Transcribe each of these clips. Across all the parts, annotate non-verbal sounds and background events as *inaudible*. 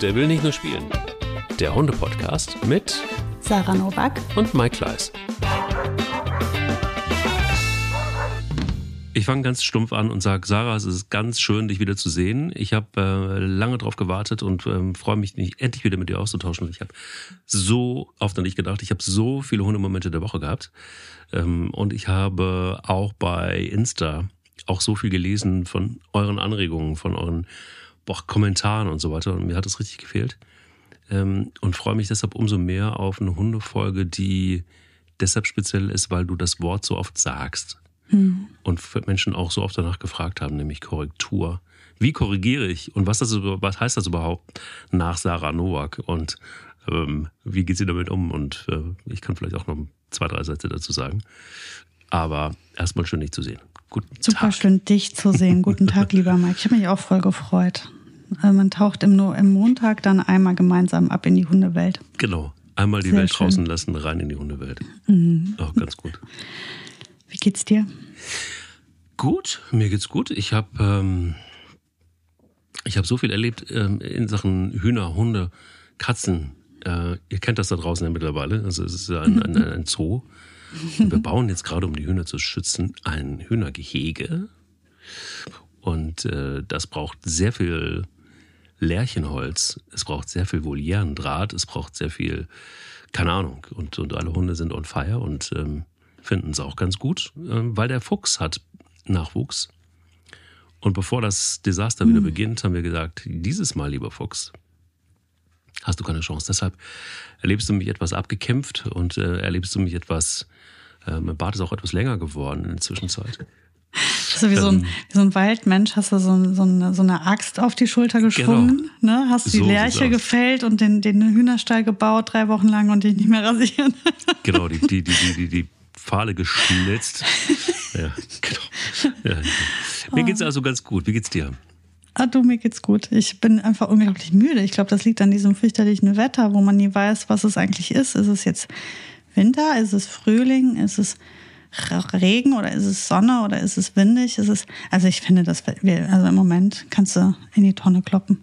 Der will nicht nur spielen. Der Hunde-Podcast mit Sarah Novak und Mike Kleiss. Ich fange ganz stumpf an und sage, Sarah, es ist ganz schön, dich wieder zu sehen. Ich habe äh, lange drauf gewartet und ähm, freue mich, mich endlich wieder mit dir auszutauschen. Ich habe so oft an dich gedacht. Ich habe so viele Hundemomente der Woche gehabt. Ähm, und ich habe auch bei Insta auch so viel gelesen von euren Anregungen, von euren boah, Kommentaren und so weiter. Und mir hat es richtig gefehlt. Ähm, und freue mich deshalb umso mehr auf eine Hundefolge, die deshalb speziell ist, weil du das Wort so oft sagst. Hm. Und Menschen auch so oft danach gefragt haben, nämlich Korrektur. Wie korrigiere ich und was, das, was heißt das überhaupt nach Sarah Nowak und ähm, wie geht sie damit um? Und äh, ich kann vielleicht auch noch zwei, drei Sätze dazu sagen. Aber erstmal schön, dich zu sehen. Guten Super Tag. schön, dich zu sehen. Guten Tag, *laughs* lieber Mike. Ich habe mich auch voll gefreut. Also man taucht im, im Montag dann einmal gemeinsam ab in die Hundewelt. Genau. Einmal die Sehr Welt schön. draußen lassen, rein in die Hundewelt. Mhm. Auch ganz gut. Wie geht's dir? Gut, mir geht's gut. Ich habe ähm, ich habe so viel erlebt ähm, in Sachen Hühner, Hunde, Katzen. Äh, ihr kennt das da draußen ja mittlerweile. Also es ist ein, ein, ein Zoo. Und wir bauen jetzt gerade, um die Hühner zu schützen, ein Hühnergehege. Und äh, das braucht sehr viel Lärchenholz. Es braucht sehr viel Volierendraht. Es braucht sehr viel, keine Ahnung. Und, und alle Hunde sind on fire. Und ähm, finden es auch ganz gut, ähm, weil der Fuchs hat Nachwuchs. Und bevor das Desaster wieder hm. beginnt, haben wir gesagt, dieses Mal, lieber Fuchs, hast du keine Chance. Deshalb erlebst du mich etwas abgekämpft und äh, erlebst du mich etwas, äh, mein Bart ist auch etwas länger geworden in der Zwischenzeit. *laughs* So wie, so ein, ähm, wie so ein Waldmensch hast du so, so, eine, so eine Axt auf die Schulter geschwungen, genau. ne? hast die so Lerche gefällt und den, den Hühnerstall gebaut drei Wochen lang und dich nicht mehr rasieren. *laughs* Genau, die, die, die, die, die Pfahle geschnitzt. *laughs* ja, genau. Ja. Mir geht's also ganz gut. Wie geht's dir? Ah, du, mir geht's gut. Ich bin einfach unglaublich müde. Ich glaube, das liegt an diesem fürchterlichen Wetter, wo man nie weiß, was es eigentlich ist. Ist es jetzt Winter? Ist es Frühling? Ist es Regen oder ist es Sonne oder ist es windig? Ist es, also ich finde, das, also im Moment kannst du in die Tonne kloppen.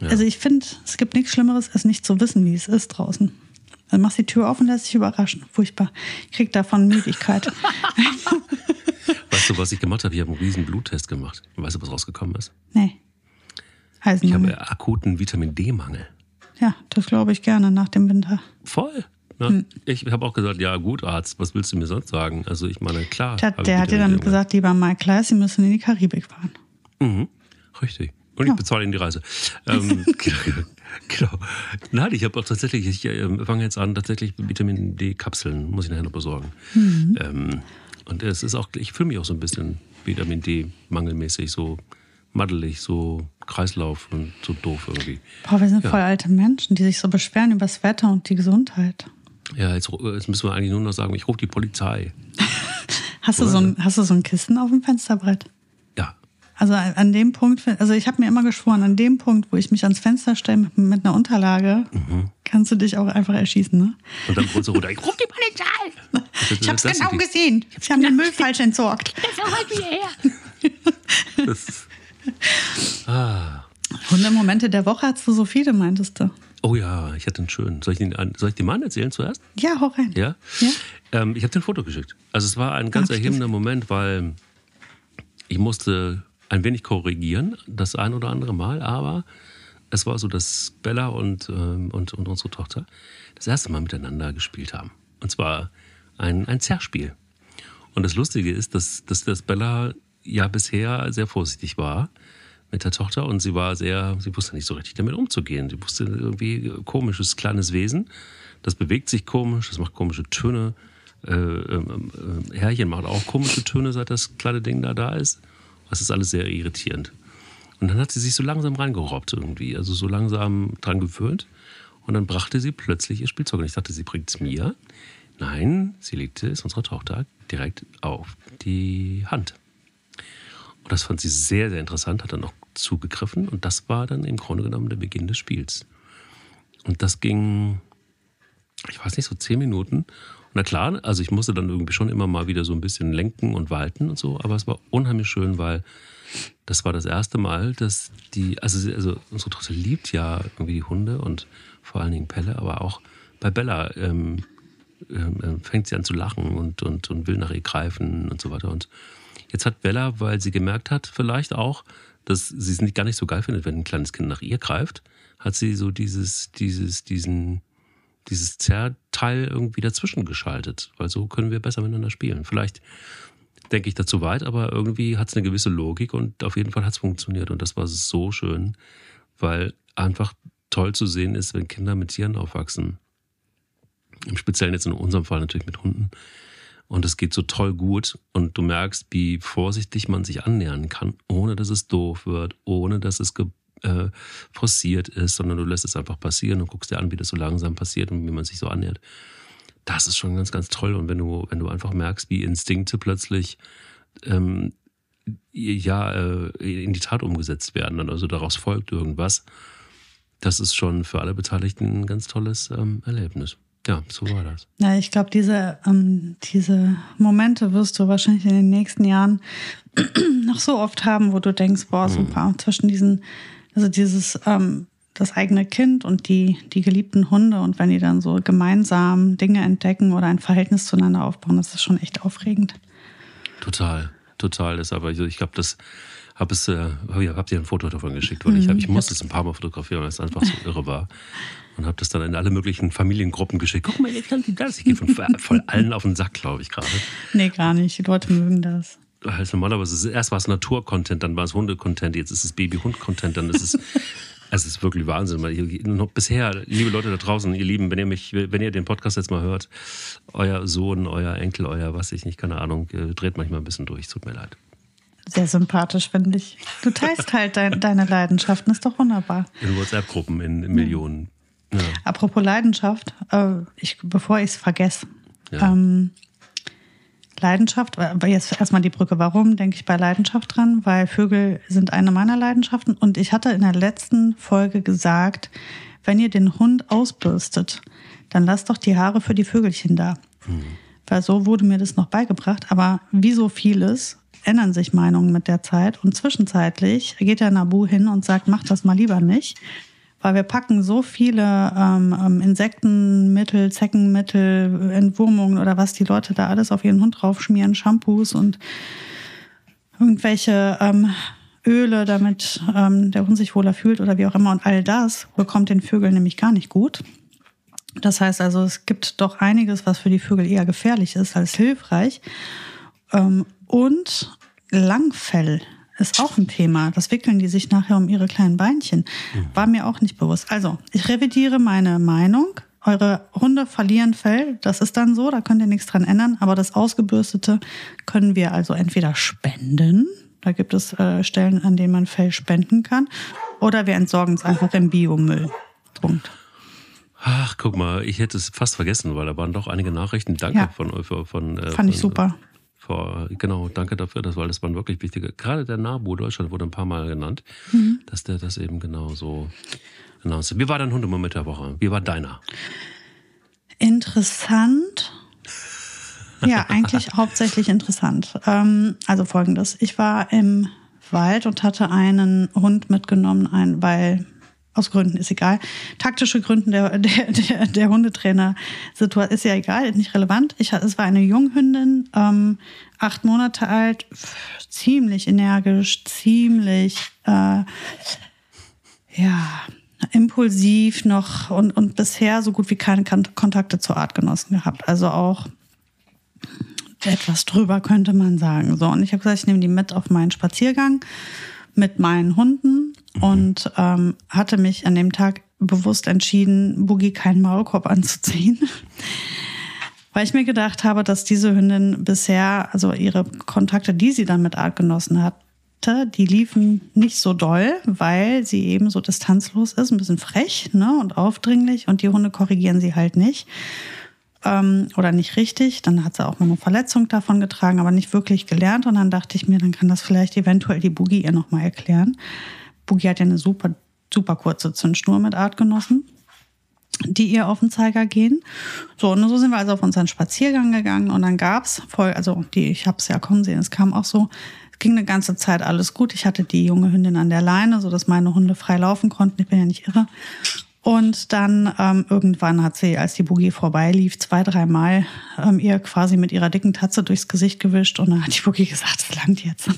Ja. Also ich finde, es gibt nichts Schlimmeres, als nicht zu wissen, wie es ist draußen. Dann machst die Tür auf und lässt dich überraschen. Furchtbar. Ich krieg davon Müdigkeit. *laughs* weißt du, was ich gemacht habe? Ich habe einen riesen Bluttest gemacht. Weißt du, was rausgekommen ist? Nee. Eisenmangel. Ich habe akuten Vitamin D-Mangel. Ja, das glaube ich gerne nach dem Winter. Voll. Ne? Hm. Ich habe auch gesagt, ja gut, Arzt, was willst du mir sonst sagen? Also ich meine, klar. Der, der hat dir dann gesagt, lieber Mike Kleiss, Sie müssen in die Karibik fahren. Mhm, richtig. Und ja. ich bezahle Ihnen die Reise. *laughs* Ähm, *laughs* *laughs* genau. Nein, ich habe auch tatsächlich, ich äh, fange jetzt an, tatsächlich Vitamin D-Kapseln, muss ich nachher noch besorgen. Mhm. Ähm, und es ist auch, ich fühle mich auch so ein bisschen Vitamin D-mangelmäßig, so maddelig, so Kreislauf und so doof irgendwie. Boah, wir sind ja. voll alte Menschen, die sich so beschweren über das Wetter und die Gesundheit. Ja, jetzt, jetzt müssen wir eigentlich nur noch sagen, ich rufe die Polizei. *laughs* hast, du so ein, hast du so ein Kissen auf dem Fensterbrett? Also an dem Punkt, also ich habe mir immer geschworen, an dem Punkt, wo ich mich ans Fenster stelle mit, einer Unterlage, mhm. kannst du dich auch einfach erschießen, ne? Und dann kommst du runter, ich *laughs* ruf die Polizei! Ich hab's genau gesehen. Sie haben den Müll falsch entsorgt. *laughs* Das holt mich her. *laughs* das, ah. Hundemomente der Woche hast du so viele, meintest du? Oh ja, ich hatte einen schönen. Soll ich den, soll ich den Mann erzählen zuerst? Ja, hau rein. Ja? ja? Ähm, ich habe dir ein Foto geschickt. Also es war ein ganz erhebender Moment, weil ich musste ein wenig korrigieren, das ein oder andere Mal, aber es war so, dass Bella und, ähm, und, und unsere Tochter das erste Mal miteinander gespielt haben. Und zwar ein, ein Zerrspiel. Und das Lustige ist, dass, dass, dass Bella ja bisher sehr vorsichtig war mit der Tochter und sie war sehr, sie wusste nicht so richtig damit umzugehen. Sie wusste irgendwie komisches kleines Wesen, das bewegt sich komisch, das macht komische Töne. Äh, äh, äh, Herrchen macht auch komische Töne, seit das kleine Ding da da ist. Das ist alles sehr irritierend. Und dann hat sie sich so langsam reingerobbt irgendwie, also so langsam dran gewöhnt. Und dann brachte sie plötzlich ihr Spielzeug. Und ich dachte, sie bringt es mir. Nein, sie legte es unserer Tochter direkt auf die Hand. Und das fand sie sehr, sehr interessant, hat dann noch zugegriffen. Und das war dann im Grunde genommen der Beginn des Spiels. Und das ging ich weiß nicht, so zehn Minuten. Na klar, also ich musste dann irgendwie schon immer mal wieder so ein bisschen lenken und walten und so, aber es war unheimlich schön, weil das war das erste Mal, dass die, also, also unsere Tochter liebt ja irgendwie die Hunde und vor allen Dingen Pelle, aber auch bei Bella ähm, ähm, äh, fängt sie an zu lachen und, und, und will nach ihr greifen und so weiter. Und jetzt hat Bella, weil sie gemerkt hat, vielleicht auch, dass sie es nicht, gar nicht so geil findet, wenn ein kleines Kind nach ihr greift, hat sie so dieses, dieses, diesen, dieses Zerrteil irgendwie dazwischen geschaltet, weil so können wir besser miteinander spielen. Vielleicht denke ich dazu weit, aber irgendwie hat es eine gewisse Logik und auf jeden Fall hat es funktioniert und das war so schön, weil einfach toll zu sehen ist, wenn Kinder mit Tieren aufwachsen. Im Speziellen jetzt in unserem Fall natürlich mit Hunden. Und es geht so toll gut und du merkst, wie vorsichtig man sich annähern kann, ohne dass es doof wird, ohne dass es äh, forciert ist, sondern du lässt es einfach passieren und guckst dir an, wie das so langsam passiert und wie man sich so annähert. Das ist schon ganz, ganz toll. Und wenn du, wenn du einfach merkst, wie Instinkte plötzlich ähm, ja äh, in die Tat umgesetzt werden, also daraus folgt irgendwas, das ist schon für alle Beteiligten ein ganz tolles ähm, Erlebnis. Ja, so war das. Ja, ich glaube, diese, ähm, diese Momente wirst du wahrscheinlich in den nächsten Jahren *clears throat* noch so oft haben, wo du denkst, boah, mhm. super, mhm. zwischen diesen, also dieses, ähm, das eigene Kind und die, die geliebten Hunde und wenn die dann so gemeinsam Dinge entdecken oder ein Verhältnis zueinander aufbauen, das ist schon echt aufregend. Total, total. Das aber, ich glaube, das habe es, äh, hab dir ein Foto davon geschickt, weil ich, hab, ich mhm. musste es ein paar Mal fotografieren, weil es einfach so irre war und habe das dann in alle möglichen Familiengruppen geschickt. Guck mal, jetzt kann sie das. Ich gehe von voll allen auf den Sack, glaube ich, gerade. Nee, gar nicht. Die Leute mögen das. Also normalerweise, erst war es Natur-Content, dann war es Hunde-Content, jetzt ist es Baby-Hund-Content, dann ist es. *laughs* Es ist wirklich Wahnsinn. Weil ich, noch bisher, liebe Leute da draußen, ihr Lieben, wenn ihr mich, wenn ihr den Podcast jetzt mal hört, euer Sohn, euer Enkel, euer was ich nicht, keine Ahnung, äh, dreht manchmal ein bisschen durch. Tut mir leid. Sehr sympathisch, finde ich. Du teilst *laughs* halt dein, deine Leidenschaften, ist doch wunderbar. In WhatsApp-Gruppen in, in Millionen. Ja. Apropos Leidenschaft, äh, ich, bevor ich es vergesse. Ja. Ähm, Leidenschaft, aber jetzt erstmal die Brücke. Warum denke ich bei Leidenschaft dran? Weil Vögel sind eine meiner Leidenschaften. Und ich hatte in der letzten Folge gesagt, wenn ihr den Hund ausbürstet, dann lasst doch die Haare für die Vögelchen da. Mhm. Weil so wurde mir das noch beigebracht. Aber wie so vieles ändern sich Meinungen mit der Zeit. Und zwischenzeitlich geht der Nabu hin und sagt, mach das mal lieber nicht weil wir packen so viele ähm, ähm, Insektenmittel, Zeckenmittel, Entwurmungen oder was die Leute da alles auf ihren Hund draufschmieren, Shampoos und irgendwelche ähm, Öle, damit ähm, der Hund sich wohler fühlt oder wie auch immer. Und all das bekommt den Vögeln nämlich gar nicht gut. Das heißt also, es gibt doch einiges, was für die Vögel eher gefährlich ist als hilfreich. Ähm, und Langfell ist auch ein Thema. Das wickeln die sich nachher um ihre kleinen Beinchen. War mir auch nicht bewusst. Also, ich revidiere meine Meinung. Eure Hunde verlieren Fell, das ist dann so, da könnt ihr nichts dran ändern. Aber das Ausgebürstete können wir also entweder spenden, da gibt es äh, Stellen, an denen man Fell spenden kann, oder wir entsorgen es einfach im Biomüll. Punkt. Ach, guck mal, ich hätte es fast vergessen, weil da waren doch einige Nachrichten. Danke ja. von euch. Von, äh, Fand ich super vor, genau, danke dafür, das, weil das waren wirklich wichtige, gerade der NABU Deutschland wurde ein paar Mal genannt, mhm. dass der das eben genau so announced. Wie war dein Hundemoment der Woche? Wie war deiner? Interessant. Ja, eigentlich *laughs* hauptsächlich interessant. Ähm, also folgendes. Ich war im Wald und hatte einen Hund mitgenommen, ein, weil aus Gründen ist egal. Taktische Gründen der, der, der, der Hundetrainer ist ja egal, nicht relevant. Ich, es war eine Junghündin, ähm, acht Monate alt, ziemlich energisch, ziemlich äh, ja impulsiv noch und, und bisher so gut wie keine Kontakte zu Artgenossen gehabt. Also auch etwas drüber könnte man sagen. So, und ich habe gesagt, ich nehme die mit auf meinen Spaziergang mit meinen Hunden. Und ähm, hatte mich an dem Tag bewusst entschieden, Boogie keinen Maulkorb anzuziehen. *laughs* Weil ich mir gedacht habe, dass diese Hündin bisher, also ihre Kontakte, die sie dann mit Artgenossen hatte, die liefen nicht so doll, weil sie eben so distanzlos ist, ein bisschen frech ne, und aufdringlich und die Hunde korrigieren sie halt nicht ähm, oder nicht richtig. Dann hat sie auch mal eine Verletzung davon getragen, aber nicht wirklich gelernt. Und dann dachte ich mir, dann kann das vielleicht eventuell die Boogie ihr nochmal erklären. Boogie hat ja eine super, super kurze Zündschnur mit Artgenossen. die ihr auf den Zeiger gehen. So, und so sind wir also auf unseren Spaziergang gegangen und dann gab's voll, also die, ich habe es ja kommen sehen, es kam auch so, es ging eine ganze Zeit alles gut. Ich hatte die junge Hündin an der Leine, so dass meine Hunde frei laufen konnten. Ich bin ja nicht irre. Und dann ähm, irgendwann hat sie, als die Boogie vorbeilief, zwei, dreimal ähm, ihr quasi mit ihrer dicken Tatze durchs Gesicht gewischt und dann hat die Boogie gesagt, es langt jetzt.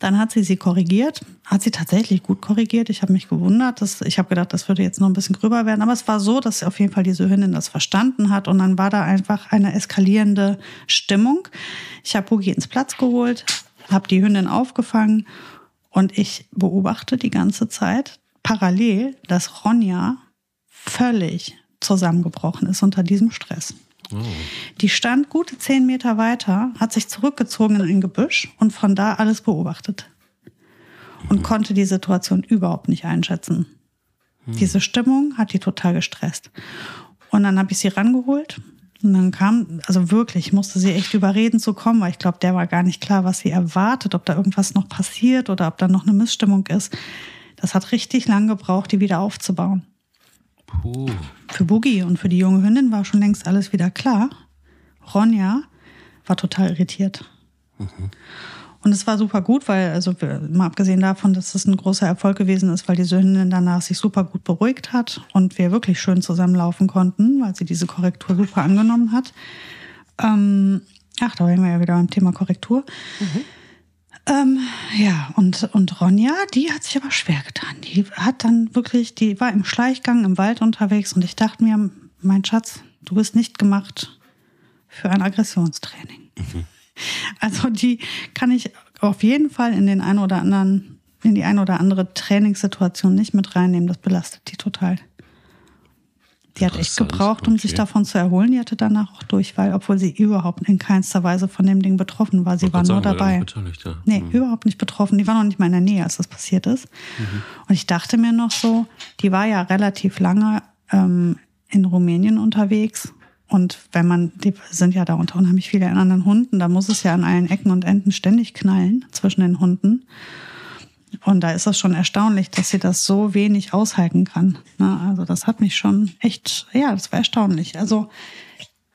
Dann hat sie sie korrigiert, hat sie tatsächlich gut korrigiert. Ich habe mich gewundert, dass, ich habe gedacht, das würde jetzt noch ein bisschen gröber werden, aber es war so, dass auf jeden Fall diese Hündin das verstanden hat und dann war da einfach eine eskalierende Stimmung. Ich habe Boogie ins Platz geholt, habe die Hündin aufgefangen und ich beobachte die ganze Zeit parallel, dass Ronja völlig zusammengebrochen ist unter diesem Stress. Oh. Die stand gute zehn Meter weiter, hat sich zurückgezogen in ein Gebüsch und von da alles beobachtet. Und mhm. konnte die Situation überhaupt nicht einschätzen. Mhm. Diese Stimmung hat die total gestresst. Und dann habe ich sie rangeholt. Und dann kam, also wirklich, musste sie echt überreden zu kommen, weil ich glaube, der war gar nicht klar, was sie erwartet, ob da irgendwas noch passiert oder ob da noch eine Missstimmung ist. Das hat richtig lang gebraucht, die wieder aufzubauen. Puh. Für Boogie und für die junge Hündin war schon längst alles wieder klar. Ronja war total irritiert. Mhm. Und es war super gut, weil, also mal abgesehen davon, dass es ein großer Erfolg gewesen ist, weil die Hündin danach sich super gut beruhigt hat und wir wirklich schön zusammenlaufen konnten, weil sie diese Korrektur super angenommen hat. Ähm, ach, da wären wir ja wieder beim Thema Korrektur. Mhm. Ähm, ja, und, und Ronja, die hat sich aber schwer getan. Die hat dann wirklich, die war im Schleichgang im Wald unterwegs und ich dachte mir, mein Schatz, du bist nicht gemacht für ein Aggressionstraining. Mhm. Also die kann ich auf jeden Fall in den einen oder anderen, in die eine oder andere Trainingssituation nicht mit reinnehmen. Das belastet die total. Die hat echt gebraucht, um okay. sich davon zu erholen. Die hatte danach auch Durchfall, obwohl sie überhaupt in keinster Weise von dem Ding betroffen war. Sie war nur sagen, dabei. Ja. Nee, mhm. überhaupt nicht betroffen. Die war noch nicht mal in der Nähe, als das passiert ist. Mhm. Und ich dachte mir noch so, die war ja relativ lange ähm, in Rumänien unterwegs. Und wenn man, die sind ja da unter unheimlich viele anderen Hunden, da muss es ja an allen Ecken und Enden ständig knallen zwischen den Hunden. Und da ist es schon erstaunlich, dass sie das so wenig aushalten kann. Ne? Also das hat mich schon echt, ja, das war erstaunlich. Also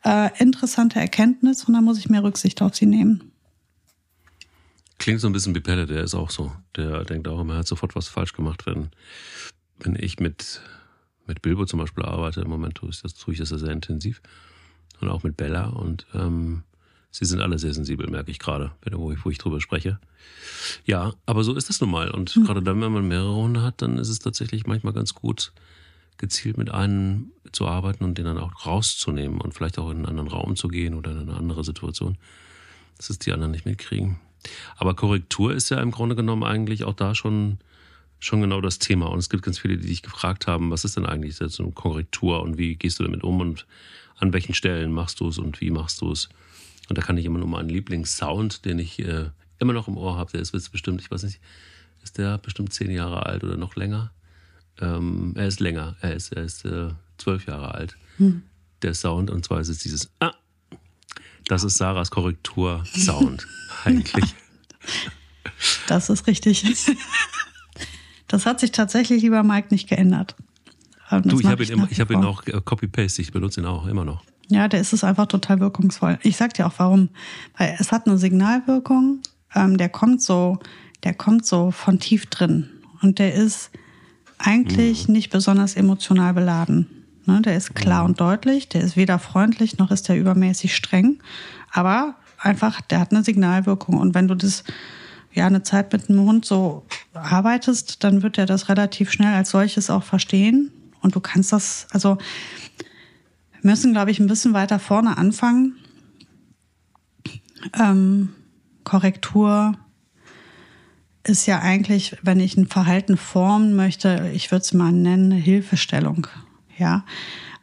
äh, interessante Erkenntnis und da muss ich mehr Rücksicht auf sie nehmen. Klingt so ein bisschen wie Pelle, der ist auch so. Der denkt auch immer, er hat sofort was falsch gemacht, wenn, wenn ich mit, mit Bilbo zum Beispiel arbeite. Im Moment tue ich das, tue ich das sehr intensiv. Und auch mit Bella. Und ähm, Sie sind alle sehr sensibel, merke ich gerade, wo ich, wo ich drüber spreche. Ja, aber so ist das nun mal. Und mhm. gerade dann, wenn man mehrere Hunde hat, dann ist es tatsächlich manchmal ganz gut, gezielt mit einem zu arbeiten und den dann auch rauszunehmen und vielleicht auch in einen anderen Raum zu gehen oder in eine andere Situation, dass es die anderen nicht mitkriegen. Aber Korrektur ist ja im Grunde genommen eigentlich auch da schon, schon genau das Thema. Und es gibt ganz viele, die dich gefragt haben, was ist denn eigentlich so eine Korrektur und wie gehst du damit um und an welchen Stellen machst du es und wie machst du es? Und da kann ich immer nur meinen Lieblingssound, den ich äh, immer noch im Ohr habe, der ist jetzt bestimmt, ich weiß nicht, ist der bestimmt zehn Jahre alt oder noch länger? Ähm, er ist länger, er ist, er ist äh, zwölf Jahre alt. Hm. Der Sound, und zwar ist es dieses Ah, das ist Sarahs Korrektur-Sound *laughs* eigentlich. *laughs* Das ist richtig. *laughs* Das hat sich tatsächlich, lieber Mike, nicht geändert. du, ich habe ihn, hab ihn auch äh, copy-paste, ich benutze ihn auch immer noch. Ja, der ist es einfach total wirkungsvoll. Ich sag dir auch warum. Weil es hat eine Signalwirkung, ähm, der kommt so, der kommt so von tief drin. Und der ist eigentlich mhm. nicht besonders emotional beladen. Ne, der ist klar mhm. und deutlich, der ist weder freundlich noch ist der übermäßig streng. Aber einfach, der hat eine Signalwirkung. Und wenn du das ja eine Zeit mit einem Hund so arbeitest, dann wird er das relativ schnell als solches auch verstehen. Und du kannst das, also wir müssen, glaube ich, ein bisschen weiter vorne anfangen. Ähm, Korrektur ist ja eigentlich, wenn ich ein Verhalten formen möchte, ich würde es mal nennen, eine Hilfestellung. Ja,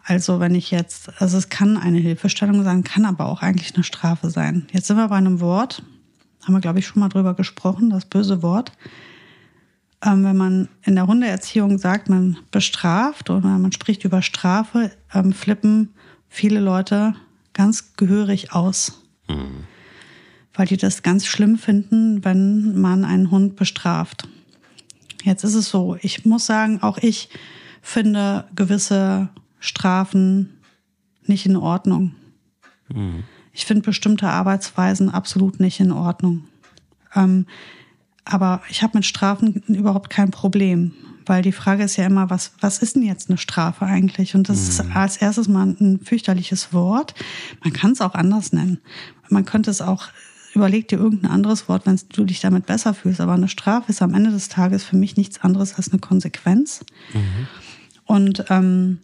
also wenn ich jetzt, also es kann eine Hilfestellung sein, kann aber auch eigentlich eine Strafe sein. Jetzt sind wir bei einem Wort, haben wir, glaube ich, schon mal drüber gesprochen, das böse Wort ähm, wenn man in der Hundeerziehung sagt, man bestraft oder man spricht über Strafe, ähm, flippen viele Leute ganz gehörig aus. Mhm. Weil die das ganz schlimm finden, wenn man einen Hund bestraft. Jetzt ist es so, ich muss sagen, auch ich finde gewisse Strafen nicht in Ordnung. Mhm. Ich finde bestimmte Arbeitsweisen absolut nicht in Ordnung. Ähm, aber ich habe mit Strafen überhaupt kein Problem, weil die Frage ist ja immer, was, was ist denn jetzt eine Strafe eigentlich? Und das mhm. ist als erstes mal ein fürchterliches Wort. Man kann es auch anders nennen. Man könnte es auch, überleg dir irgendein anderes Wort, wenn du dich damit besser fühlst. Aber eine Strafe ist am Ende des Tages für mich nichts anderes als eine Konsequenz. Mhm. Und ähm,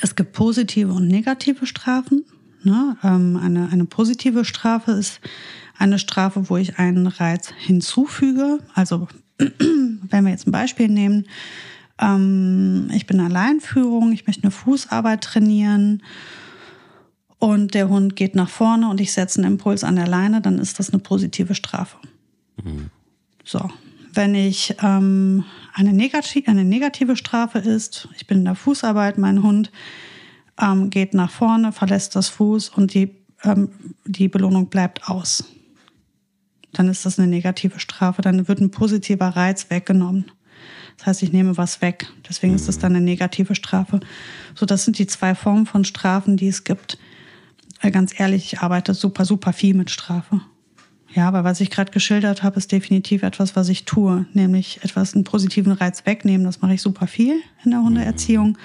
es gibt positive und negative Strafen. Ne? Ähm, eine, eine positive Strafe ist eine Strafe, wo ich einen Reiz hinzufüge. Also *clears throat* wenn wir jetzt ein Beispiel nehmen, ähm, ich bin Alleinführung, ich möchte eine Fußarbeit trainieren und der Hund geht nach vorne und ich setze einen Impuls an der Leine, dann ist das eine positive Strafe. Mhm. So, wenn ich ähm, eine, negativ, eine negative Strafe ist, ich bin in der Fußarbeit, mein Hund ähm, geht nach vorne, verlässt das Fuß und die, ähm, die Belohnung bleibt aus. Dann ist das eine negative Strafe, dann wird ein positiver Reiz weggenommen. Das heißt, ich nehme was weg. Deswegen ist das dann eine negative Strafe. So, das sind die zwei Formen von Strafen, die es gibt. Äh, ganz ehrlich, ich arbeite super, super viel mit Strafe. Ja, aber was ich gerade geschildert habe, ist definitiv etwas, was ich tue, nämlich etwas einen positiven Reiz wegnehmen. Das mache ich super viel in der Hundeerziehung.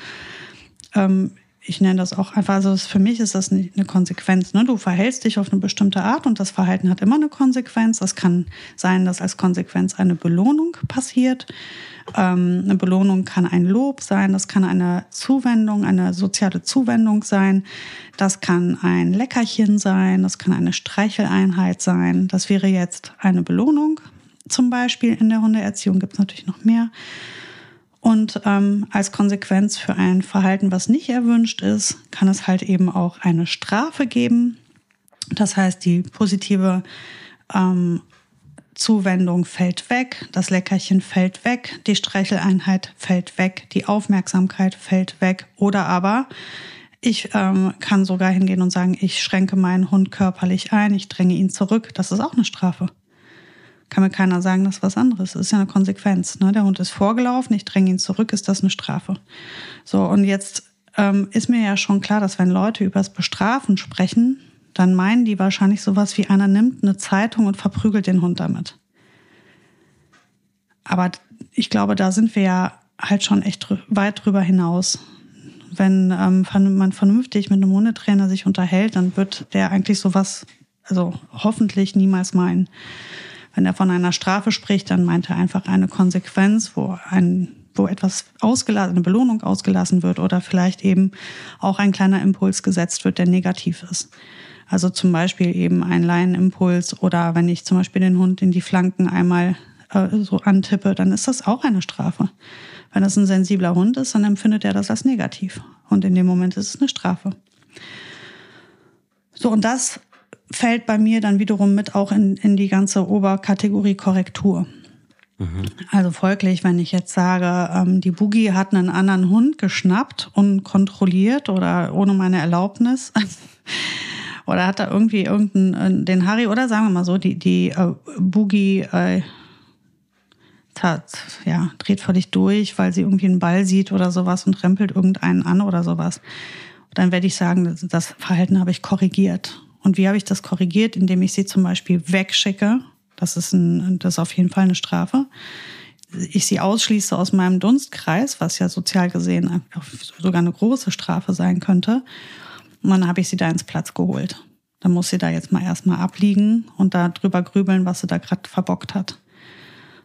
Ähm, ich nenne das auch einfach, also für mich ist das eine Konsequenz. Ne? Du verhältst dich auf eine bestimmte Art und das Verhalten hat immer eine Konsequenz. Das kann sein, dass als Konsequenz eine Belohnung passiert. Ähm, eine Belohnung kann ein Lob sein, das kann eine Zuwendung, eine soziale Zuwendung sein, das kann ein Leckerchen sein, das kann eine Streicheleinheit sein. Das wäre jetzt eine Belohnung zum Beispiel. In der Hundeerziehung gibt es natürlich noch mehr. Und ähm, als Konsequenz für ein Verhalten, was nicht erwünscht ist, kann es halt eben auch eine Strafe geben. Das heißt, die positive ähm, Zuwendung fällt weg, das Leckerchen fällt weg, die Streicheleinheit fällt weg, die Aufmerksamkeit fällt weg oder aber ich ähm, kann sogar hingehen und sagen, ich schränke meinen Hund körperlich ein, ich dränge ihn zurück. Das ist auch eine Strafe. Kann mir keiner sagen, das ist was anderes. Das ist ja eine Konsequenz. Ne? Der Hund ist vorgelaufen, ich dränge ihn zurück, ist das eine Strafe. So, und jetzt ähm, ist mir ja schon klar, dass wenn Leute über das Bestrafen sprechen, dann meinen die wahrscheinlich sowas wie einer nimmt eine Zeitung und verprügelt den Hund damit. Aber ich glaube, da sind wir ja halt schon echt weit drüber hinaus. Wenn ähm, man vernünftig mit einem Hundetrainer sich unterhält, dann wird der eigentlich sowas, also hoffentlich niemals meinen. Wenn er von einer Strafe spricht, dann meint er einfach eine Konsequenz, wo ein wo etwas ausgelassen, eine Belohnung ausgelassen wird oder vielleicht eben auch ein kleiner Impuls gesetzt wird, der negativ ist. Also zum Beispiel eben ein Leinenimpuls oder wenn ich zum Beispiel den Hund in die Flanken einmal äh, so antippe, dann ist das auch eine Strafe. Wenn das ein sensibler Hund ist, dann empfindet er das als negativ. Und in dem Moment ist es eine Strafe. So, und das fällt bei mir dann wiederum mit auch in, in die ganze Oberkategorie Korrektur. Mhm. Also folglich, wenn ich jetzt sage, ähm, die Boogie hat einen anderen Hund geschnappt, unkontrolliert oder ohne meine Erlaubnis, *laughs* oder hat da irgendwie irgendeinen, äh, den Harry, oder sagen wir mal so, die, die äh, Boogie äh, tat, ja, dreht völlig durch, weil sie irgendwie einen Ball sieht oder sowas und rempelt irgendeinen an oder sowas. Dann werde ich sagen, das Verhalten habe ich korrigiert. Und wie habe ich das korrigiert? Indem ich sie zum Beispiel wegschicke. Das ist, ein, das ist auf jeden Fall eine Strafe. Ich sie ausschließe aus meinem Dunstkreis, was ja sozial gesehen sogar eine große Strafe sein könnte. Und dann habe ich sie da ins Platz geholt. Dann muss sie da jetzt mal erstmal abliegen und da drüber grübeln, was sie da gerade verbockt hat.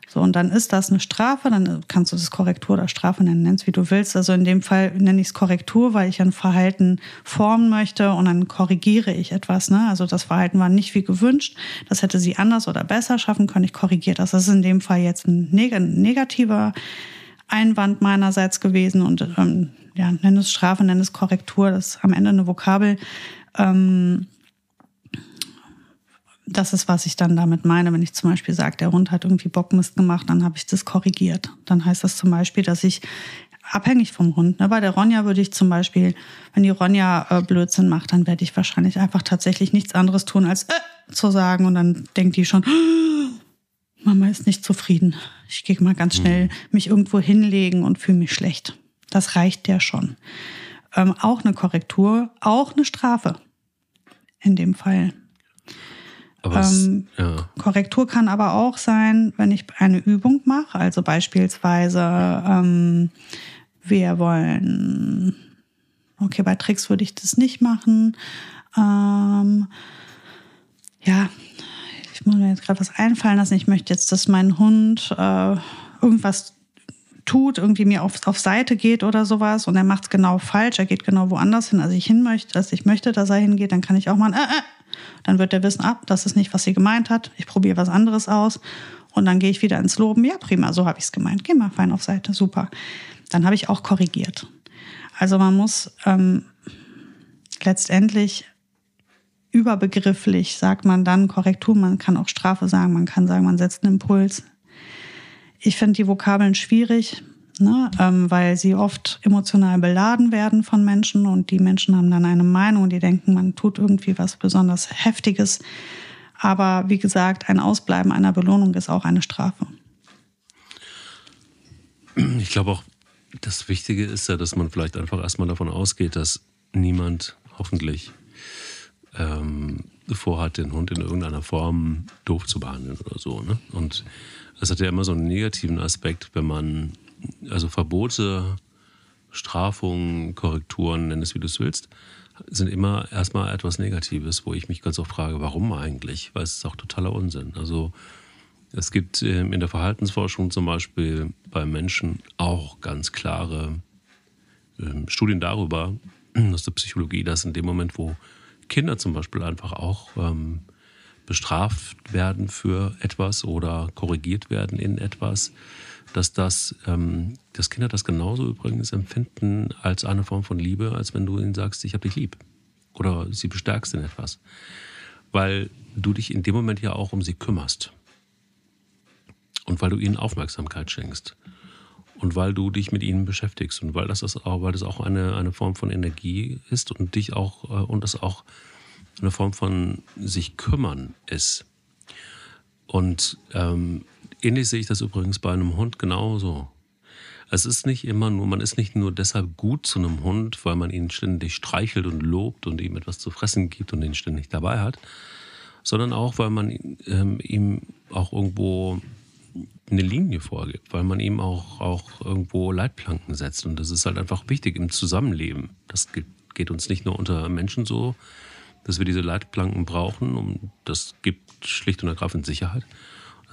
So, und dann ist das eine Strafe, dann kannst du das Korrektur oder Strafe nennen, nennst wie du willst. Also in dem Fall nenne ich es Korrektur, weil ich ein Verhalten formen möchte und dann korrigiere ich etwas. Ne? Also das Verhalten war nicht wie gewünscht, das hätte sie anders oder besser schaffen können, ich korrigiere das. Das ist in dem Fall jetzt ein negativer Einwand meinerseits gewesen und ähm, ja, nenn es Strafe, nenn es Korrektur, das ist am Ende eine Vokabel. Ähm, das ist, was ich dann damit meine, wenn ich zum Beispiel sage, der Hund hat irgendwie Bockmist gemacht, dann habe ich das korrigiert. Dann heißt das zum Beispiel, dass ich abhängig vom Hund. Ne? Bei der Ronja würde ich zum Beispiel, wenn die Ronja äh, Blödsinn macht, dann werde ich wahrscheinlich einfach tatsächlich nichts anderes tun, als äh, zu sagen. Und dann denkt die schon, oh, Mama ist nicht zufrieden. Ich gehe mal ganz schnell mhm. mich irgendwo hinlegen und fühle mich schlecht. Das reicht ja schon. Ähm, auch eine Korrektur, auch eine Strafe in dem Fall. Aber es, Ähm, ja. Korrektur kann aber auch sein, wenn ich eine Übung mache, also beispielsweise ähm, wir wollen, okay, bei Tricks würde ich das nicht machen. Ähm, ja, ich muss mir jetzt gerade was einfallen lassen. Ich möchte jetzt, dass mein Hund äh, irgendwas tut, irgendwie mir auf, auf Seite geht oder sowas und er macht es genau falsch, er geht genau woanders hin, als ich hin möchte, dass ich möchte, dass er hingeht, dann kann ich auch mal, äh, äh, dann wird er wissen, ab, das ist nicht, was sie gemeint hat, ich probiere was anderes aus. Und dann gehe ich wieder ins Loben, ja prima, so habe ich es gemeint, geh mal fein auf Seite, super. Dann habe ich auch korrigiert. Also man muss ähm, letztendlich überbegrifflich, sagt man dann Korrektur, man kann auch Strafe sagen, man kann sagen, man setzt einen Impuls, ich finde die Vokabeln schwierig, ne, ähm, weil sie oft emotional beladen werden von Menschen und die Menschen haben dann eine Meinung, die denken, man tut irgendwie was besonders Heftiges. Aber wie gesagt, ein Ausbleiben einer Belohnung ist auch eine Strafe. Ich glaube auch, das Wichtige ist ja, dass man vielleicht einfach erstmal davon ausgeht, dass niemand hoffentlich ähm, vorhat, den Hund in irgendeiner Form doof zu behandeln oder so. Ne? Und das hat ja immer so einen negativen Aspekt, wenn man, also Verbote, Strafungen, Korrekturen, nenn es wie du es willst, sind immer erstmal etwas Negatives, wo ich mich ganz oft frage, warum eigentlich? Weil es ist auch totaler Unsinn. Also es gibt ähm, in der Verhaltensforschung zum Beispiel bei Menschen auch ganz klare ähm, Studien darüber, aus der Psychologie, dass in dem Moment, wo Kinder zum Beispiel einfach auch ähm, bestraft werden für etwas oder korrigiert werden in etwas, dass das, ähm, dass Kinder das genauso übrigens empfinden als eine Form von Liebe, als wenn du ihnen sagst, ich habe dich lieb. Oder sie bestärkst in etwas, weil du dich in dem Moment ja auch um sie kümmerst. Und weil du ihnen Aufmerksamkeit schenkst. Und weil du dich mit ihnen beschäftigst. Und weil das ist auch, weil das auch eine, eine Form von Energie ist und dich auch äh, und das auch eine Form von sich kümmern ist. Und ähm, ähnlich sehe ich das übrigens bei einem Hund genauso. Es ist nicht immer nur, man ist nicht nur deshalb gut zu einem Hund, weil man ihn ständig streichelt und lobt und ihm etwas zu fressen gibt und ihn ständig dabei hat, sondern auch, weil man ähm, ihm auch irgendwo eine Linie vorgibt, weil man ihm auch, auch irgendwo Leitplanken setzt. Und das ist halt einfach wichtig im Zusammenleben. Das geht, uns nicht nur unter Menschen so, dass wir diese Leitplanken brauchen, um das gibt schlicht und ergreifend Sicherheit.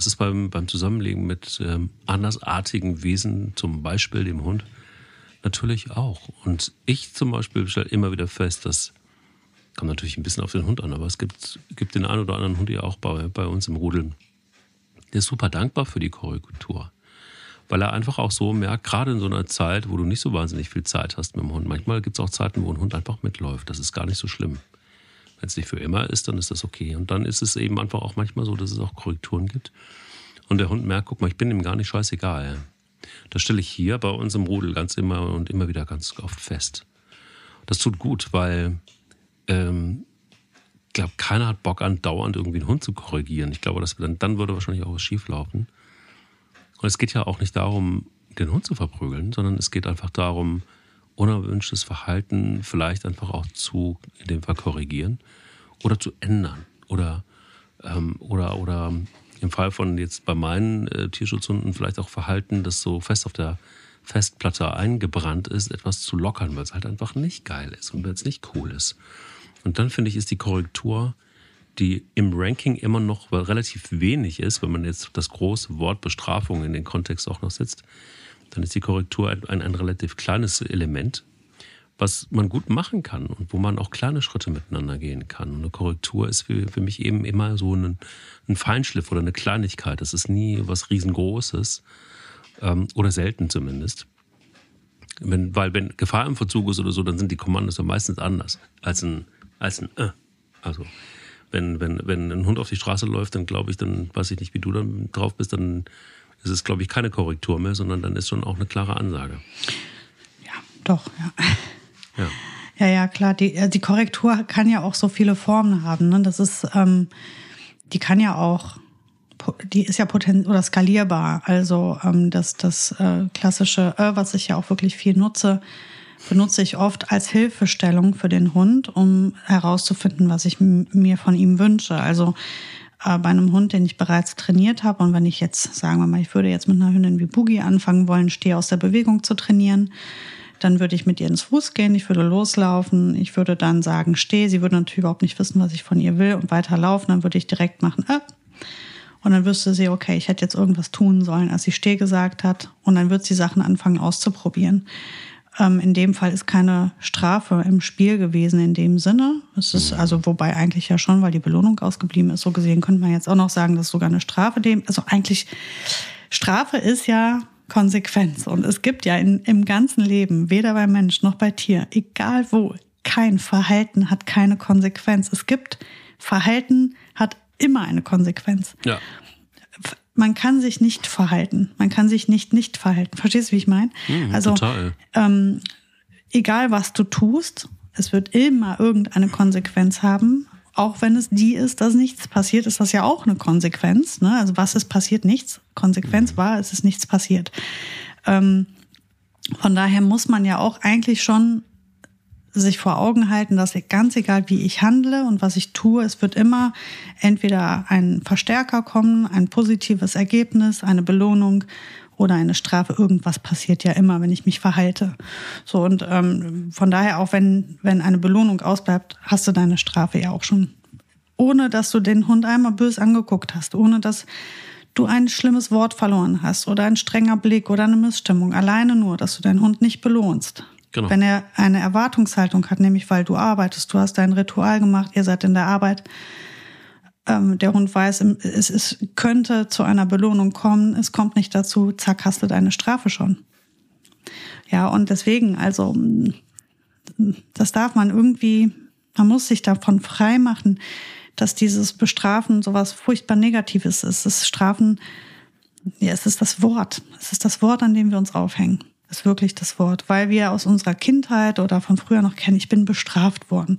Das ist beim, beim Zusammenleben mit ähm, andersartigen Wesen, zum Beispiel dem Hund, natürlich auch. Und ich zum Beispiel stelle immer wieder fest, dass, kommt natürlich ein bisschen auf den Hund an, aber es gibt, gibt den einen oder anderen Hund ja auch bei, bei uns im Rudel, der ist super dankbar für die Korrektur. Weil er einfach auch so merkt, gerade in so einer Zeit, wo du nicht so wahnsinnig viel Zeit hast mit dem Hund. Manchmal gibt es auch Zeiten, wo ein Hund einfach mitläuft. Das ist gar nicht so schlimm. Wenn es nicht für immer ist, dann ist das okay. Und dann ist es eben einfach auch manchmal so, dass es auch Korrekturen gibt. Und der Hund merkt, guck mal, ich bin ihm gar nicht scheißegal. Das stelle ich hier bei uns im Rudel ganz immer und immer wieder ganz oft fest. Das tut gut, weil ähm, ich glaube, keiner hat Bock an, dauernd irgendwie einen Hund zu korrigieren. Ich glaube, dass dann, dann würde wahrscheinlich auch was schieflaufen. Und es geht ja auch nicht darum, den Hund zu verprügeln, sondern es geht einfach darum, unerwünschtes Verhalten vielleicht einfach auch zu, in dem Fall korrigieren oder zu ändern. Oder, ähm, oder, oder im Fall von jetzt bei meinen äh, Tierschutzhunden vielleicht auch Verhalten, das so fest auf der Festplatte eingebrannt ist, etwas zu lockern, weil es halt einfach nicht geil ist und weil es nicht cool ist. Und dann finde ich, ist die Korrektur, die im Ranking immer noch relativ wenig ist, wenn man jetzt das große Wort Bestrafung in den Kontext auch noch setzt, dann ist die Korrektur ein, ein, ein relativ kleines Element, was man gut machen kann und wo man auch kleine Schritte miteinander gehen kann. Und eine Korrektur ist für, für mich eben immer so ein, ein Feinschliff oder eine Kleinigkeit. Das ist nie was riesengroßes ähm, oder selten zumindest. Wenn, weil wenn Gefahr im Verzug ist oder so, dann sind die Kommandos ja meistens anders als ein als ein äh. Also wenn, wenn, wenn ein Hund auf die Straße läuft, dann glaube ich, dann weiß ich nicht, wie du dann drauf bist, dann ist es, glaube ich, keine Korrektur mehr, sondern dann ist schon auch eine klare Ansage. Ja, doch, ja. Ja, Ja, ja, klar. Die, äh, die Korrektur kann ja auch so viele Formen haben. Ne? Das ist, ähm, die kann ja auch die ist ja potent oder skalierbar. Also ähm, das, das äh, klassische Ö, was ich ja auch wirklich viel nutze, benutze ich oft als Hilfestellung für den Hund, um herauszufinden, was ich mir von ihm wünsche. Also äh, bei einem Hund, den ich bereits trainiert habe und wenn ich jetzt, sagen wir mal, ich würde jetzt mit einer Hündin wie Boogie anfangen wollen, stehe aus der Bewegung zu trainieren, dann würde ich mit ihr ins Fuß gehen, ich würde loslaufen, ich würde dann sagen, steh, sie würde natürlich überhaupt nicht wissen, was ich von ihr will und weiterlaufen, dann würde ich direkt machen, äh, und dann wüsste sie, okay, ich hätte jetzt irgendwas tun sollen, als sie steh gesagt hat. Und dann wird sie Sachen anfangen auszuprobieren. Ähm, in dem Fall ist keine Strafe im Spiel gewesen in dem Sinne. Es ist also, wobei eigentlich ja schon, weil die Belohnung ausgeblieben ist, so gesehen könnte man jetzt auch noch sagen, dass sogar eine Strafe dem, also eigentlich Strafe ist ja Konsequenz. Und es gibt ja in, im ganzen Leben, weder bei Mensch noch bei Tier, egal wo, kein Verhalten hat keine Konsequenz. Es gibt Verhalten hat immer eine Konsequenz. Ja man kann sich nicht verhalten. Man kann sich nicht nicht verhalten. Verstehst du, wie ich meine? Mhm, also, total. Ähm, egal was du tust, es wird immer irgendeine Konsequenz haben. Auch wenn es die ist, dass nichts passiert, ist das ja auch eine Konsequenz. Ne? Also was ist passiert? Nichts. Konsequenz mhm. war, es ist nichts passiert. Ähm, von daher muss man ja auch eigentlich schon sich vor Augen halten, dass ganz egal, wie ich handle und was ich tue, es wird immer entweder ein Verstärker kommen, ein positives Ergebnis, eine Belohnung oder eine Strafe. Irgendwas passiert ja immer, wenn ich mich verhalte. So und ähm, von daher auch wenn wenn eine Belohnung ausbleibt, hast du deine Strafe ja auch schon, ohne dass du den Hund einmal bös angeguckt hast, ohne dass du ein schlimmes Wort verloren hast oder ein strenger Blick oder eine Missstimmung. Alleine nur, dass du deinen Hund nicht belohnst. Genau. Wenn er eine Erwartungshaltung hat, nämlich weil du arbeitest, du hast dein Ritual gemacht, ihr seid in der Arbeit, ähm, der Hund weiß, es, es könnte zu einer Belohnung kommen, es kommt nicht dazu, zack, hast du deine Strafe schon. Ja, und deswegen, also, das darf man irgendwie, man muss sich davon frei machen, dass dieses Bestrafen sowas furchtbar Negatives ist. Das Strafen, ja, es ist das Wort. Es ist das Wort, an dem wir uns aufhängen ist wirklich das Wort, weil wir aus unserer Kindheit oder von früher noch kennen, ich bin bestraft worden.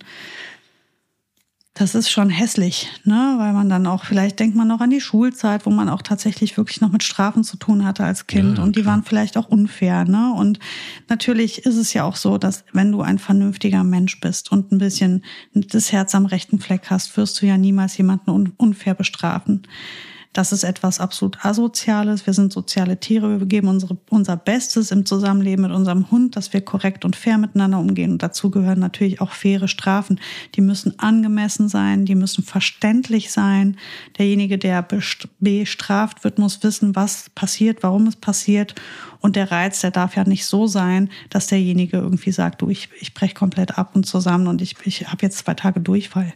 Das ist schon hässlich, ne? weil man dann auch, vielleicht denkt man noch an die Schulzeit, wo man auch tatsächlich wirklich noch mit Strafen zu tun hatte als Kind ja, und die klar. waren vielleicht auch unfair. Ne? Und natürlich ist es ja auch so, dass wenn du ein vernünftiger Mensch bist und ein bisschen das Herz am rechten Fleck hast, wirst du ja niemals jemanden unfair bestrafen. Das ist etwas absolut Asoziales. Wir sind soziale Tiere. Wir geben unsere, unser Bestes im Zusammenleben mit unserem Hund, dass wir korrekt und fair miteinander umgehen. Und dazu gehören natürlich auch faire Strafen. Die müssen angemessen sein, die müssen verständlich sein. Derjenige, der bestraft wird, muss wissen, was passiert, warum es passiert. Und der Reiz, der darf ja nicht so sein, dass derjenige irgendwie sagt, du, ich, ich breche komplett ab und zusammen und ich, ich habe jetzt zwei Tage Durchfall.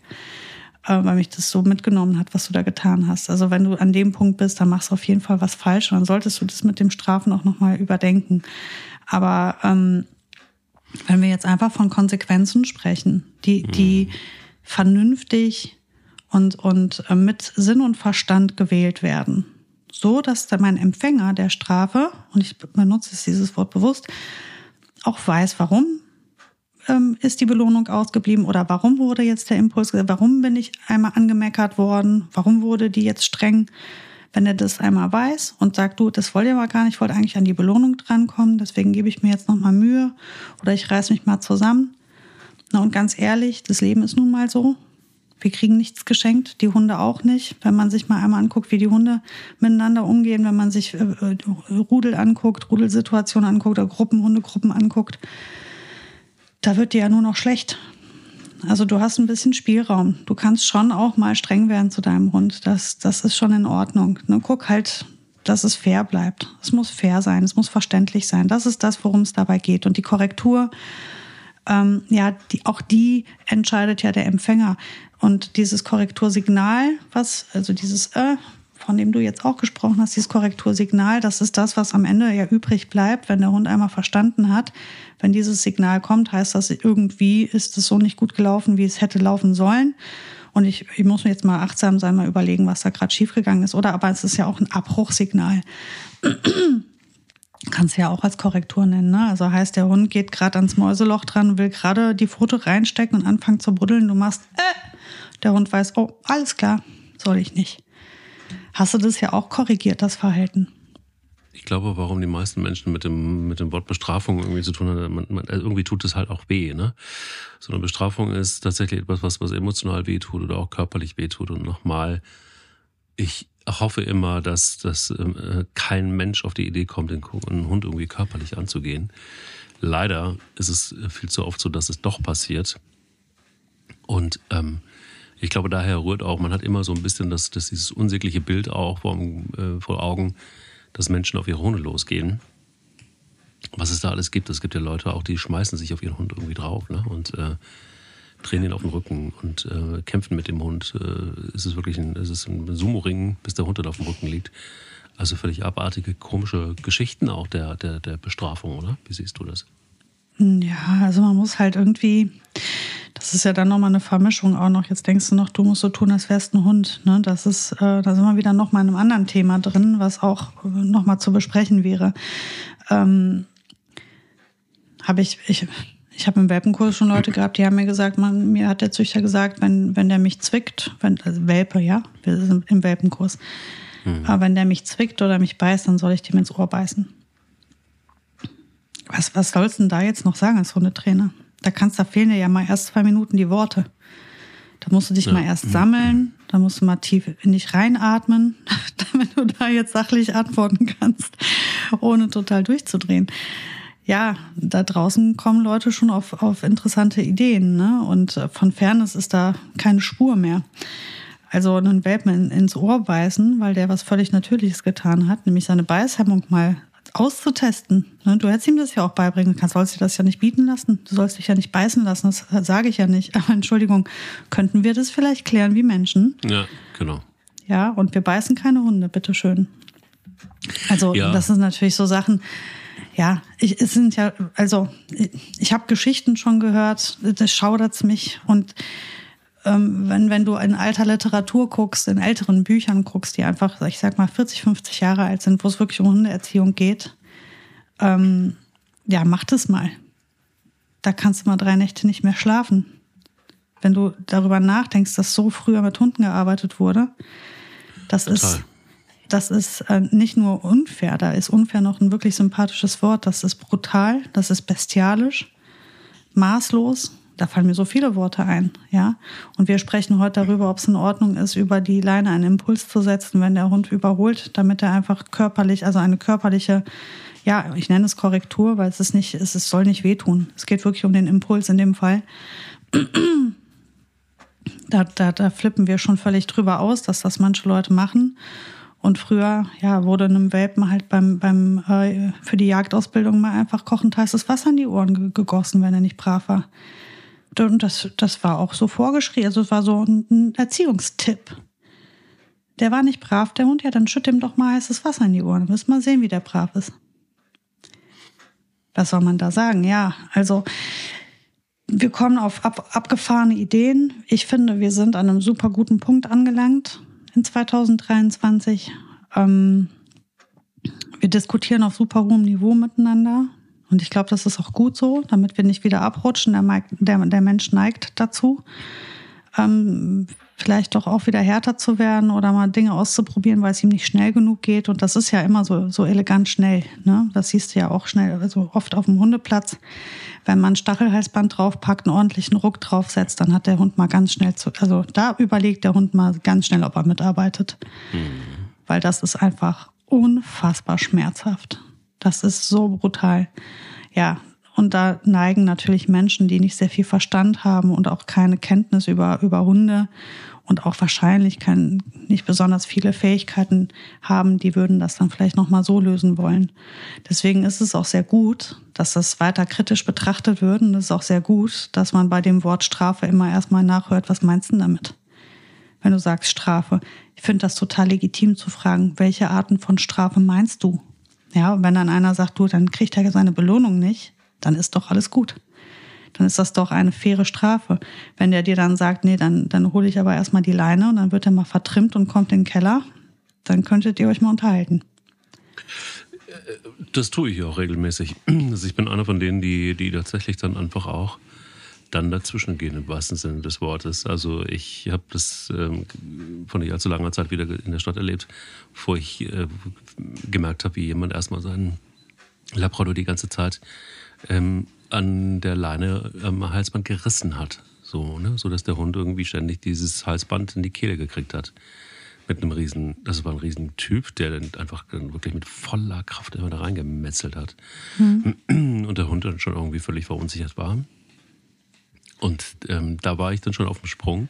Äh, weil mich das so mitgenommen hat, was du da getan hast. Also wenn du an dem Punkt bist, dann machst du auf jeden Fall was falsch und dann solltest du das mit dem Strafen auch nochmal überdenken. Aber ähm, wenn wir jetzt einfach von Konsequenzen sprechen, die, die mhm. vernünftig und, und äh, mit Sinn und Verstand gewählt werden, so dass mein Empfänger der Strafe, und ich benutze dieses Wort bewusst, auch weiß, warum ähm, ist die Belohnung ausgeblieben oder warum wurde jetzt der Impuls, warum bin ich einmal angemeckert worden, warum wurde die jetzt streng? Wenn er das einmal weiß und sagt, du, das wollte ich aber gar nicht, ich wollte eigentlich an die Belohnung drankommen, deswegen gebe ich mir jetzt nochmal Mühe oder ich reiß mich mal zusammen. Na und ganz ehrlich, das Leben ist nun mal so. Wir kriegen nichts geschenkt, die Hunde auch nicht. Wenn man sich mal einmal anguckt, wie die Hunde miteinander umgehen, wenn man sich äh, äh Rudel anguckt, Rudelsituationen anguckt oder Gruppenhundegruppen anguckt, da wird dir ja nur noch schlecht. Also du hast ein bisschen Spielraum. Du kannst schon auch mal streng werden zu deinem Hund. Das, das ist schon in Ordnung. Ne? Guck halt, dass es fair bleibt. Es muss fair sein, es muss verständlich sein. Das ist das, worum es dabei geht. Und die Korrektur, ähm, ja, die, auch die entscheidet ja der Empfänger. Und dieses Korrektursignal, was, also dieses äh, von dem du jetzt auch gesprochen hast, dieses Korrektursignal, das ist das, was am Ende ja übrig bleibt, wenn der Hund einmal verstanden hat. Wenn dieses Signal kommt, heißt das, irgendwie ist es so nicht gut gelaufen, wie es hätte laufen sollen. Und ich, ich muss mir jetzt mal achtsam sein, mal überlegen, was da gerade schiefgegangen ist. Oder aber es ist ja auch ein Abbruchsignal. *clears throat* Kannst du ja auch als Korrektur nennen. Ne? Also heißt, der Hund geht gerade ans Mäuseloch dran, will gerade die Foto reinstecken und anfangen zu buddeln. Du machst, äh, der Hund weiß, oh, alles klar, soll ich nicht hast du das ja auch korrigiert, das Verhalten. Ich glaube, warum die meisten Menschen mit dem, mit dem Wort Bestrafung irgendwie zu tun haben, man, man, also irgendwie tut es halt auch weh. Ne? So eine Bestrafung ist tatsächlich etwas, was, was emotional wehtut oder auch körperlich wehtut. Und nochmal, ich hoffe immer, dass, dass äh, kein Mensch auf die Idee kommt, den, einen Hund irgendwie körperlich anzugehen. Leider ist es viel zu oft so, dass es doch passiert. Und ähm, ich glaube, daher rührt auch, man hat immer so ein bisschen das, das dieses unsägliche Bild auch vor, äh, vor Augen, dass Menschen auf ihre Hunde losgehen. Was es da alles gibt, es gibt ja Leute auch, die schmeißen sich auf ihren Hund irgendwie drauf ne? und äh, drehen ihn auf den Rücken und äh, kämpfen mit dem Hund. Äh, es ist wirklich ein, es ist ein Sumo-Ring, bis der Hund dann auf dem Rücken liegt. Also völlig abartige, komische Geschichten auch der, der, der Bestrafung, oder? Wie siehst du das? Ja, also man muss halt irgendwie, das ist ja dann nochmal eine Vermischung auch noch. Jetzt denkst du noch, du musst so tun, als wärst ein Hund. Ne? Das ist, äh, da sind wir wieder nochmal in einem anderen Thema drin, was auch nochmal zu besprechen wäre. Ähm, habe ich, ich, ich habe im Welpenkurs schon Leute gehabt, die haben mir gesagt, man, mir hat der Züchter gesagt, wenn, wenn der mich zwickt, wenn, also Welpe, ja, wir sind im Welpenkurs, mhm. aber wenn der mich zwickt oder mich beißt, dann soll ich dem ins Ohr beißen. Was, was sollst du denn da jetzt noch sagen als Hundetrainer? Da kannst, da fehlen dir ja mal erst zwei Minuten die Worte. Da musst du dich ja. mal erst sammeln, da musst du mal tief in dich reinatmen, *laughs* damit du da jetzt sachlich antworten kannst, ohne total durchzudrehen. Ja, da draußen kommen Leute schon auf, auf interessante Ideen, ne? Und äh, von Fairness ist da keine Spur mehr. Also einen Welpen ins Ohr beißen, weil der was völlig Natürliches getan hat, nämlich seine Beißhemmung mal auszutesten. Ne, du hättest ihm das ja auch beibringen können. Sollst dir das ja nicht bieten lassen. Du sollst dich ja nicht beißen lassen. Das sage ich ja nicht. Aber Entschuldigung, könnten wir das vielleicht klären wie Menschen? Ja, genau. Ja, und wir beißen keine Hunde, bitteschön. Also, ja. das sind natürlich so Sachen. Ja, ich, es sind ja, also, ich, ich habe Geschichten schon gehört, das schaudert mich. Und wenn, wenn du in alter Literatur guckst, in älteren Büchern guckst, die einfach, ich sag mal, 40, 50 Jahre alt sind, wo es wirklich um Hundeerziehung geht, ähm, ja, mach das mal. Da kannst du mal drei Nächte nicht mehr schlafen. Wenn du darüber nachdenkst, dass so früher mit Hunden gearbeitet wurde, das Total. ist, das ist äh, nicht nur unfair, da ist unfair noch ein wirklich sympathisches Wort. Das ist brutal, das ist bestialisch, maßlos da fallen mir so viele Worte ein, ja. Und wir sprechen heute darüber, ob es in Ordnung ist, über die Leine einen Impuls zu setzen, wenn der Hund überholt, damit er einfach körperlich, also eine körperliche, ja, ich nenne es Korrektur, weil es ist nicht, es, es soll nicht wehtun. Es geht wirklich um den Impuls in dem Fall. *clears throat* Da, da, da flippen wir schon völlig drüber aus, dass das manche Leute machen. Und früher, ja, wurde einem Welpen halt beim, beim äh, für die Jagdausbildung mal einfach kochend heißes Wasser in die Ohren gegossen, wenn er nicht brav war. Und das, das war auch so vorgeschrieben. Also es war so ein Erziehungstipp. Der war nicht brav, der Hund. Ja, dann schütt ihm doch mal heißes Wasser in die Ohren. Dann müssen wir sehen, wie der brav ist. Was soll man da sagen? Ja, also wir kommen auf ab, abgefahrene Ideen. Ich finde, wir sind an einem super guten Punkt angelangt in 2023. Ähm, wir diskutieren auf super hohem Niveau miteinander. Und ich glaube, das ist auch gut so, damit wir nicht wieder abrutschen. Der, der, der Mensch neigt dazu, ähm, vielleicht doch auch wieder härter zu werden oder mal Dinge auszuprobieren, weil es ihm nicht schnell genug geht. Und das ist ja immer so, so elegant schnell. Ne? Das siehst du ja auch schnell, also oft auf dem Hundeplatz. Wenn man ein Stachelhalsband draufpackt, einen ordentlichen Ruck draufsetzt, dann hat der Hund mal ganz schnell zu, also da überlegt der Hund mal ganz schnell, ob er mitarbeitet. Mhm. Weil das ist einfach unfassbar schmerzhaft. Das ist so brutal. Ja, und da neigen natürlich Menschen, die nicht sehr viel Verstand haben und auch keine Kenntnis über, über Hunde und auch wahrscheinlich kein, nicht besonders viele Fähigkeiten haben, die würden das dann vielleicht nochmal so lösen wollen. Deswegen ist es auch sehr gut, dass das weiter kritisch betrachtet wird. Und es ist auch sehr gut, dass man bei dem Wort Strafe immer erstmal nachhört, was meinst du damit? Wenn du sagst Strafe. Ich finde das total legitim zu fragen, welche Arten von Strafe meinst du? Ja, und wenn dann einer sagt, du, dann kriegt er seine Belohnung nicht, dann ist doch alles gut. Dann ist das doch eine faire Strafe. Wenn der dir dann sagt, nee, dann, dann hole ich aber erstmal die Leine und dann wird er mal vertrimmt und kommt in den Keller, dann könntet ihr euch mal unterhalten. Das tue ich auch regelmäßig. *clears throat* Also ich bin einer von denen, die, die tatsächlich dann einfach auch dann dazwischen gehen, im wahrsten Sinne des Wortes. Also ich habe das ähm, von nicht allzu langer Zeit wieder in der Stadt erlebt, bevor ich äh, gemerkt habe, wie jemand erstmal seinen Labrador die ganze Zeit ähm, an der Leine am Halsband gerissen hat. So, ne? so dass der Hund irgendwie ständig dieses Halsband in die Kehle gekriegt hat. Mit einem riesen, das war ein riesen Typ, der dann einfach wirklich mit voller Kraft immer da reingemetzelt hat. Mhm. Und der Hund dann schon irgendwie völlig verunsichert war. Und ähm, da war ich dann schon auf dem Sprung.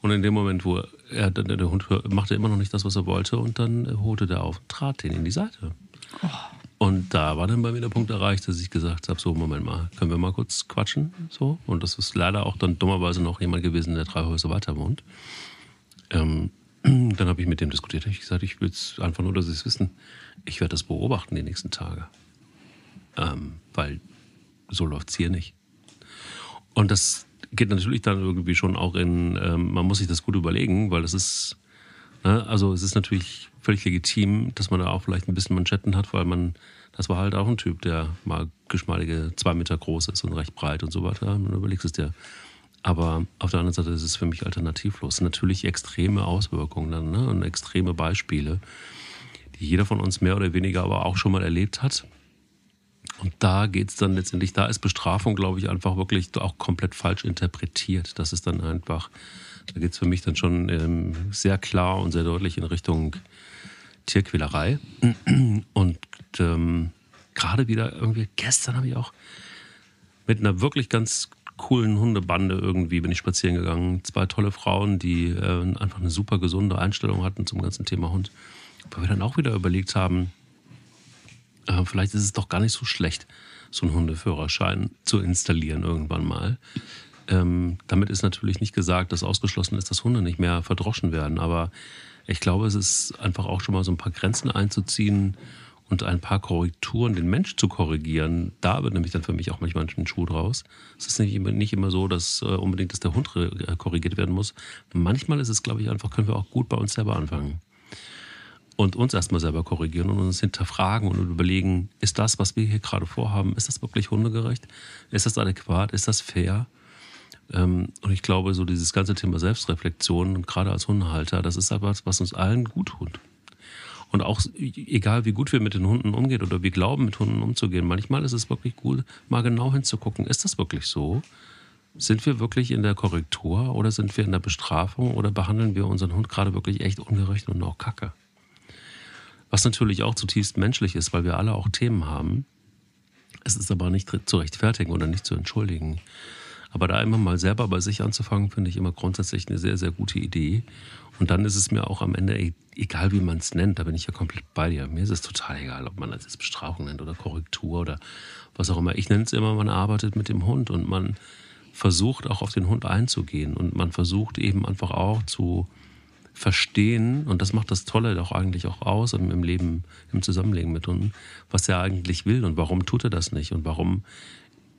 Und in dem Moment, wo er, der, der Hund machte immer noch nicht das, was er wollte, und dann holte der auf und trat den in die Seite. Oh. Und da war dann bei mir der Punkt erreicht, dass ich gesagt habe: So, Moment mal, können wir mal kurz quatschen? So. Und das ist leider auch dann dummerweise noch jemand gewesen, der drei Häuser weiter wohnt. Ähm, *clears throat* dann habe ich mit dem diskutiert. Ich gesagt, ich will es einfach nur, dass Sie es wissen. Ich werde das beobachten die nächsten Tage. Ähm, weil so läuft es hier nicht. Und das geht natürlich dann irgendwie schon auch in, ähm, man muss sich das gut überlegen, weil das ist, ne, also es ist natürlich völlig legitim, dass man da auch vielleicht ein bisschen Manschetten hat, weil man, das war halt auch ein Typ, der mal geschmeidige zwei Meter groß ist und recht breit und so weiter. Man überlegt es dir. Aber auf der anderen Seite ist es für mich alternativlos. Natürlich extreme Auswirkungen dann ne? und extreme Beispiele, die jeder von uns mehr oder weniger aber auch schon mal erlebt hat. Und da geht es dann letztendlich, da ist Bestrafung, glaube ich, einfach wirklich auch komplett falsch interpretiert. Das ist dann einfach, da geht es für mich dann schon ähm, sehr klar und sehr deutlich in Richtung Tierquälerei. Und ähm, gerade wieder irgendwie, gestern habe ich auch mit einer wirklich ganz coolen Hundebande irgendwie bin ich spazieren gegangen. Zwei tolle Frauen, die äh, einfach eine super gesunde Einstellung hatten zum ganzen Thema Hund. Weil wir dann auch wieder überlegt haben, äh, vielleicht ist es doch gar nicht so schlecht, so einen Hundeführerschein zu installieren irgendwann mal. Ähm, damit ist natürlich nicht gesagt, dass ausgeschlossen ist, dass Hunde nicht mehr verdroschen werden. Aber ich glaube, es ist einfach auch schon mal so ein paar Grenzen einzuziehen und ein paar Korrekturen, den Mensch zu korrigieren. Da wird nämlich dann für mich auch manchmal ein Schuh draus. Es ist nicht immer, nicht immer so, dass äh, unbedingt dass der Hund äh, korrigiert werden muss. Manchmal ist es, glaube ich, einfach, können wir auch gut bei uns selber anfangen und uns erstmal selber korrigieren und uns hinterfragen und überlegen, ist das, was wir hier gerade vorhaben, ist das wirklich hundegerecht? Ist das adäquat? Ist das fair? Ähm, und ich glaube, so dieses ganze Thema Selbstreflexion, gerade als Hundehalter, das ist etwas, was uns allen gut tut. Und auch egal, wie gut wir mit den Hunden umgehen oder wir glauben, mit Hunden umzugehen, manchmal ist es wirklich gut, mal genau hinzugucken, ist das wirklich so? Sind wir wirklich in der Korrektur oder sind wir in der Bestrafung oder behandeln wir unseren Hund gerade wirklich echt ungerecht und auch kacke? Was natürlich auch zutiefst menschlich ist, weil wir alle auch Themen haben. Es ist aber nicht zu rechtfertigen oder nicht zu entschuldigen. Aber da immer mal selber bei sich anzufangen, finde ich immer grundsätzlich eine sehr, sehr gute Idee. Und dann ist es mir auch am Ende e-, egal, wie man es nennt, da bin ich ja komplett bei dir. Mir ist es total egal, ob man das jetzt Bestrafung nennt oder Korrektur oder was auch immer. Ich nenne es immer, man arbeitet mit dem Hund und man versucht auch auf den Hund einzugehen und man versucht eben einfach auch zu verstehen, und das macht das Tolle doch eigentlich auch aus im, im Leben, im Zusammenleben mit Hunden, was er eigentlich will und warum tut er das nicht und warum,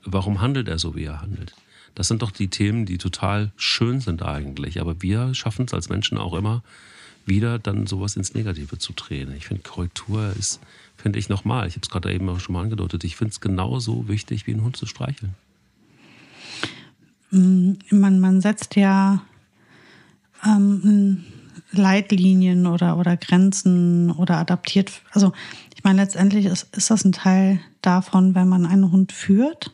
warum handelt er so, wie er handelt. Das sind doch die Themen, die total schön sind eigentlich. Aber wir schaffen es als Menschen auch immer, wieder dann sowas ins Negative zu drehen. Ich finde, Korrektur ist, finde ich nochmal, ich habe es gerade eben auch schon mal angedeutet, ich finde es genauso wichtig, wie einen Hund zu streicheln. Mm, man, man setzt ja ähm, Leitlinien oder, oder Grenzen oder adaptiert. Also ich meine, letztendlich ist, ist das ein Teil davon, wenn man einen Hund führt,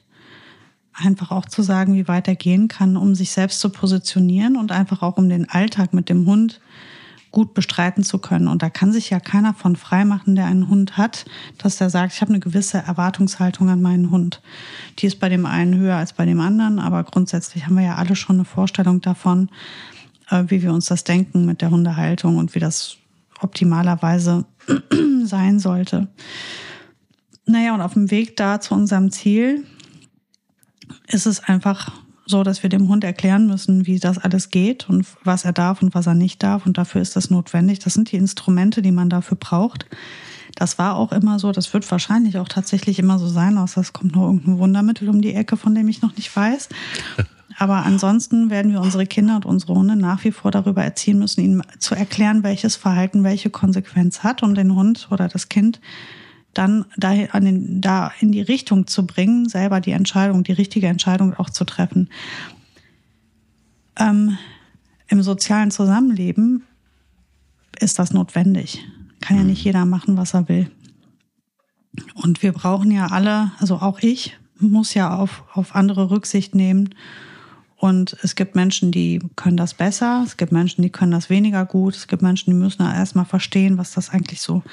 einfach auch zu sagen, wie weit er gehen kann, um sich selbst zu positionieren und einfach auch um den Alltag mit dem Hund gut bestreiten zu können. Und da kann sich ja keiner von freimachen, der einen Hund hat, dass der sagt, ich habe eine gewisse Erwartungshaltung an meinen Hund. Die ist bei dem einen höher als bei dem anderen, aber grundsätzlich haben wir ja alle schon eine Vorstellung davon, wie wir uns das denken mit der Hundehaltung und wie das optimalerweise *clears throat* sein sollte. Naja, und auf dem Weg da zu unserem Ziel ist es einfach so, dass wir dem Hund erklären müssen, wie das alles geht und was er darf und was er nicht darf. Und dafür ist das notwendig. Das sind die Instrumente, die man dafür braucht. Das war auch immer so, das wird wahrscheinlich auch tatsächlich immer so sein, außer es kommt nur irgendein Wundermittel um die Ecke, von dem ich noch nicht weiß. *laughs* Aber ansonsten werden wir unsere Kinder und unsere Hunde nach wie vor darüber erziehen müssen, ihnen zu erklären, welches Verhalten welche Konsequenz hat, um den Hund oder das Kind dann da, an den, da in die Richtung zu bringen, selber die Entscheidung, die richtige Entscheidung auch zu treffen. Ähm, Im sozialen Zusammenleben ist das notwendig. Kann ja nicht jeder machen, was er will. Und wir brauchen ja alle, also auch ich, muss ja auf, auf andere Rücksicht nehmen. Und es gibt Menschen, die können das besser, es gibt Menschen, die können das weniger gut, es gibt Menschen, die müssen erstmal verstehen, was das eigentlich so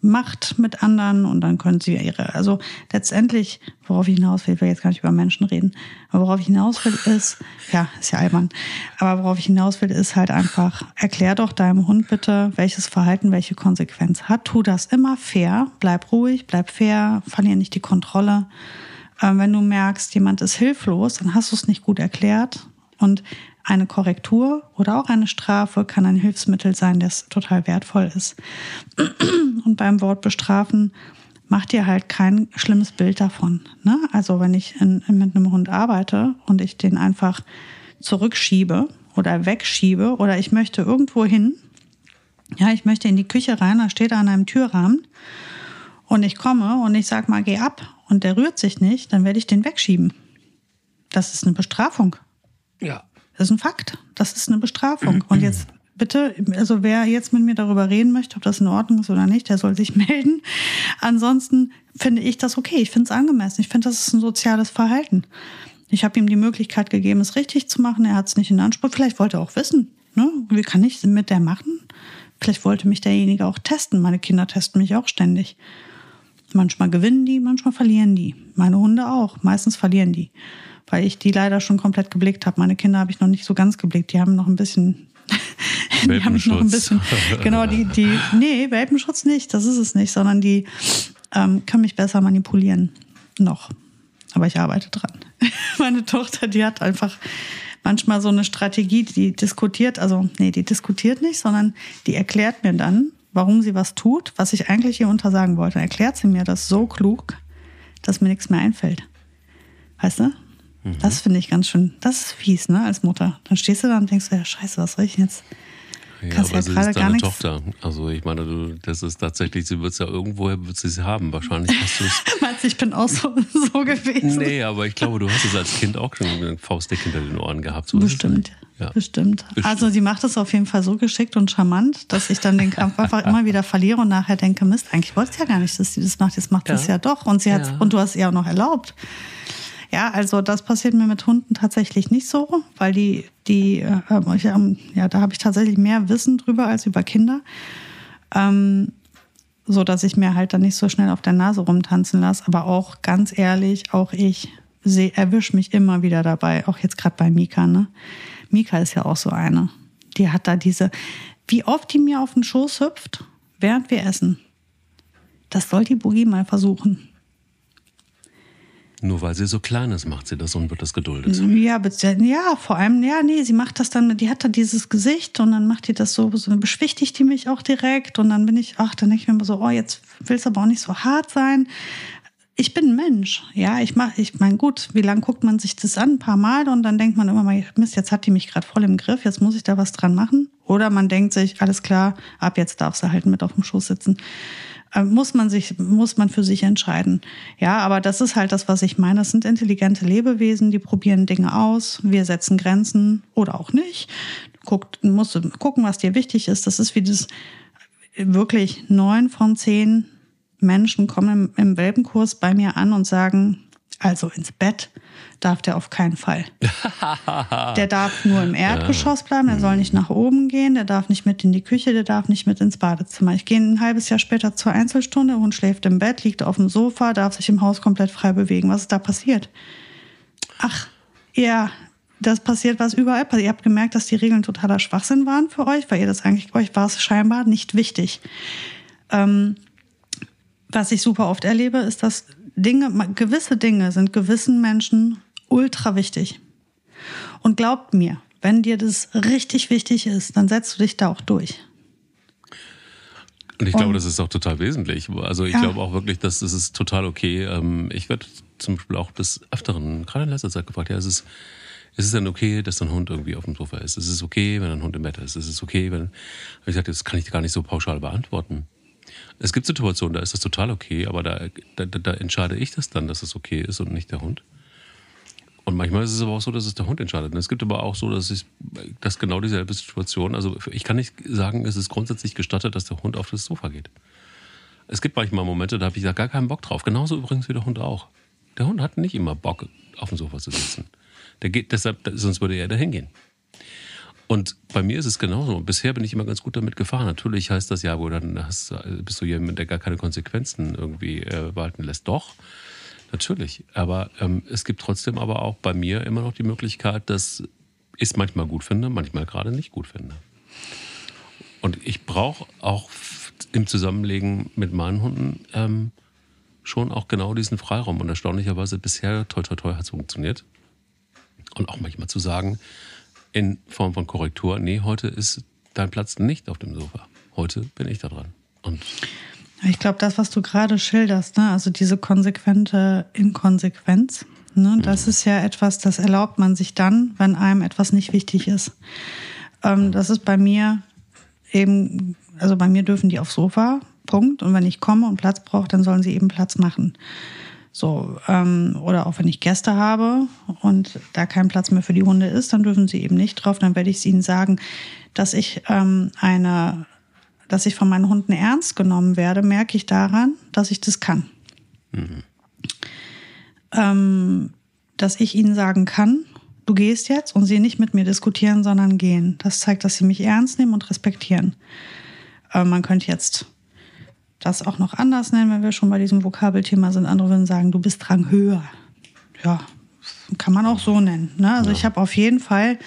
macht mit anderen. Und dann können sie ihre, also letztendlich, worauf ich hinaus will, ich will jetzt gar nicht über Menschen reden, aber worauf ich hinaus will ist, ja, ist ja albern, aber worauf ich hinaus will ist halt einfach, erklär doch deinem Hund bitte, welches Verhalten welche Konsequenz hat, tu das immer fair, bleib ruhig, bleib fair, verlier nicht die Kontrolle. Ähm, wenn du merkst, jemand ist hilflos, dann hast du es nicht gut erklärt und eine Korrektur oder auch eine Strafe kann ein Hilfsmittel sein, das total wertvoll ist. *clears throat* Und beim Wort bestrafen macht dir halt kein schlimmes Bild davon. Ne? Also wenn ich in, mit einem Hund arbeite und ich den einfach zurückschiebe oder wegschiebe oder ich möchte irgendwo hin, ja, ich möchte in die Küche rein, da steht er an einem Türrahmen und ich komme und ich sag mal, geh ab und der rührt sich nicht, dann werde ich den wegschieben. Das ist eine Bestrafung. Ja. Das ist ein Fakt. Das ist eine Bestrafung. Und jetzt bitte, also wer jetzt mit mir darüber reden möchte, ob das in Ordnung ist oder nicht, der soll sich *laughs* melden. Ansonsten finde ich das okay. Ich finde es angemessen. Ich finde, das ist ein soziales Verhalten. Ich habe ihm die Möglichkeit gegeben, es richtig zu machen. Er hat es nicht in Anspruch. Vielleicht wollte er auch wissen, ne? wie kann ich mit der machen? Vielleicht wollte mich derjenige auch testen. Meine Kinder testen mich auch ständig. Manchmal gewinnen die, manchmal verlieren die. Meine Hunde auch. Meistens verlieren die weil ich die leider schon komplett geblickt habe. Meine Kinder habe ich noch nicht so ganz geblickt. Die haben noch ein bisschen. *laughs* die haben noch ein bisschen. *laughs* Genau, die, die. Nee, Welpenschutz nicht, das ist es nicht, sondern die ähm, können mich besser manipulieren. Noch. Aber ich arbeite dran. *laughs* Meine Tochter, die hat einfach manchmal so eine Strategie, die diskutiert, also, nee, die diskutiert nicht, sondern die erklärt mir dann, warum sie was tut, was ich eigentlich ihr untersagen wollte. Dann erklärt sie mir das so klug, dass mir nichts mehr einfällt. Weißt du? Mhm. Das finde ich ganz schön, das ist fies, ne, als Mutter. Dann stehst du da und denkst, ja, scheiße, was soll ich jetzt? Ja, Kannst aber ja sie ist deine Tochter. Also ich meine, du, das ist tatsächlich, sie wird es ja irgendwoher wird sie es haben. Wahrscheinlich hast du es. *laughs* Meinst du, ich bin auch so, *laughs* so gewesen? Nee, aber ich glaube, du hast es als Kind auch schon einen Faustdick hinter den Ohren gehabt. So Bestimmt. Ja. Bestimmt. Bestimmt. Also sie macht es auf jeden Fall so geschickt und charmant, dass ich dann den Kampf einfach immer wieder verliere und nachher denke, Mist, eigentlich wollte ich ja gar nicht, dass sie das macht, jetzt macht sie ja. es ja doch. Und sie hat und du hast ihr auch noch erlaubt. Ja, also das passiert mir mit Hunden tatsächlich nicht so, weil die, die, äh, ähm, ja, da habe ich tatsächlich mehr Wissen drüber als über Kinder. Ähm, so dass ich mir halt dann nicht so schnell auf der Nase rumtanzen lasse. Aber auch ganz ehrlich, auch ich erwische mich immer wieder dabei, auch jetzt gerade bei Mika. Ne? Mika ist ja auch so eine. Die hat da diese, wie oft die mir auf den Schoß hüpft, während wir essen. Das soll die Boogie mal versuchen. Nur weil sie so klein ist, macht sie das und wird das geduldet. Ja, ja, vor allem, ja, nee, sie macht das dann, die hat da dieses Gesicht und dann macht die das so, so beschwichtigt die mich auch direkt und dann bin ich, ach, dann denke ich mir immer so, oh, jetzt will es aber auch nicht so hart sein. Ich bin ein Mensch, ja, ich mach, ich meine, gut, wie lange guckt man sich das an? Ein paar Mal und dann denkt man immer mal, Mist, jetzt hat die mich gerade voll im Griff, jetzt muss ich da was dran machen. Oder man denkt sich, alles klar, ab jetzt darf sie halt mit auf dem Schoß sitzen. Äh, muss man sich, muss man für sich entscheiden. Ja, aber das ist halt das, was ich meine. Das sind intelligente Lebewesen, die probieren Dinge aus. Wir setzen Grenzen oder auch nicht. Guckt, musst du gucken, was dir wichtig ist. Das ist wie das wirklich neun von zehn Menschen kommen im, im Welpenkurs bei mir an und sagen, also ins Bett darf der auf keinen Fall. *laughs* der darf nur im Erdgeschoss bleiben, der soll nicht nach oben gehen, der darf nicht mit in die Küche, der darf nicht mit ins Badezimmer. Ich gehe ein halbes Jahr später zur Einzelstunde, der Hund schläft im Bett, liegt auf dem Sofa, darf sich im Haus komplett frei bewegen. Was ist da passiert? Ach, ja, das passiert, was überall passiert. Ihr habt gemerkt, dass die Regeln totaler Schwachsinn waren für euch, weil ihr das eigentlich, euch war es scheinbar nicht wichtig. Ähm, was ich super oft erlebe, ist, dass Dinge, gewisse Dinge sind gewissen Menschen ultra wichtig. Und glaubt mir, wenn dir das richtig wichtig ist, dann setzt du dich da auch durch. Und ich glaube, das ist auch total wesentlich. Also ich ja. glaube auch wirklich, dass das ist total okay. Ähm, ich werde zum Beispiel auch des Öfteren, gerade in letzter Zeit gefragt, ja, es ist, ist es denn okay, dass dein Hund irgendwie auf dem Sofa ist? Ist es okay, wenn ein Hund im Bett ist? Ist es okay, wenn, ich sagte, das kann ich gar nicht so pauschal beantworten. Es gibt Situationen, da ist das total okay, aber da, da, da entscheide ich das dann, dass es okay ist und nicht der Hund. Und manchmal ist es aber auch so, dass es der Hund entscheidet. Und es gibt aber auch so, dass ich, dass genau dieselbe Situation, also ich kann nicht sagen, es ist grundsätzlich gestattet, dass der Hund auf das Sofa geht. Es gibt manchmal Momente, da habe ich da gar keinen Bock drauf. Genauso übrigens wie der Hund auch. Der Hund hat nicht immer Bock, auf dem Sofa zu sitzen. Der geht deshalb, sonst würde er da hingehen. Und bei mir ist es genauso. Bisher bin ich immer ganz gut damit gefahren. Natürlich heißt das ja, wo dann hast, bist du jemand, der gar keine Konsequenzen irgendwie äh, walten lässt. Doch, natürlich. Aber ähm, es gibt trotzdem aber auch bei mir immer noch die Möglichkeit, dass ich es manchmal gut finde, manchmal gerade nicht gut finde. Und ich brauche auch im Zusammenlegen mit meinen Hunden ähm, schon auch genau diesen Freiraum. Und erstaunlicherweise bisher, toi, toi, toi, hat es funktioniert. Und auch manchmal zu sagen, in Form von Korrektur, nee, heute ist dein Platz nicht auf dem Sofa. Heute bin ich da dran. Und ich glaube, das, was du gerade schilderst, ne, also diese konsequente Inkonsequenz, ne, das mhm. ist ja etwas, das erlaubt man sich dann, wenn einem etwas nicht wichtig ist. Ähm, das ist bei mir eben, also bei mir dürfen die aufs Sofa, Punkt. Und wenn ich komme und Platz brauche, dann sollen sie eben Platz machen. So, ähm, oder auch wenn ich Gäste habe und da kein Platz mehr für die Hunde ist, dann dürfen sie eben nicht drauf. Dann werde ich ihnen sagen, dass ich ähm, eine, dass ich von meinen Hunden ernst genommen werde, merke ich daran, dass ich das kann. Mhm. Ähm, dass ich ihnen sagen kann, du gehst jetzt und sie nicht mit mir diskutieren, sondern gehen. Das zeigt, dass sie mich ernst nehmen und respektieren. Äh, man könnte jetzt das auch noch anders nennen, wenn wir schon bei diesem Vokabelthema sind. Andere würden sagen, du bist Rang höher. Ja, kann man auch so nennen. Ne? Also ja. ich habe auf jeden Fall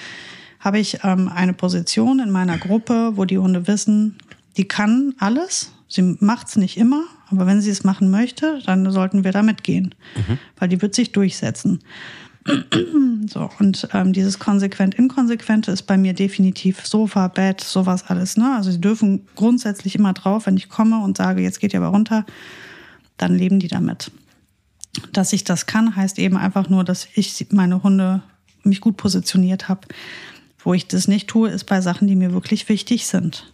habe ich ähm, eine Position in meiner Gruppe, wo die Hunde wissen, die kann alles. Sie macht es nicht immer, aber wenn sie es machen möchte, dann sollten wir da mitgehen, mhm. weil die wird sich durchsetzen. *clears throat* So, und ähm, dieses konsequent-inkonsequente ist bei mir definitiv Sofa, Bett, sowas alles. Ne? Also sie dürfen grundsätzlich immer drauf, wenn ich komme und sage, jetzt geht ihr aber runter, dann leben die damit. Dass ich das kann, heißt eben einfach nur, dass ich meine Hunde mich gut positioniert habe. Wo ich das nicht tue, ist bei Sachen, die mir wirklich wichtig sind.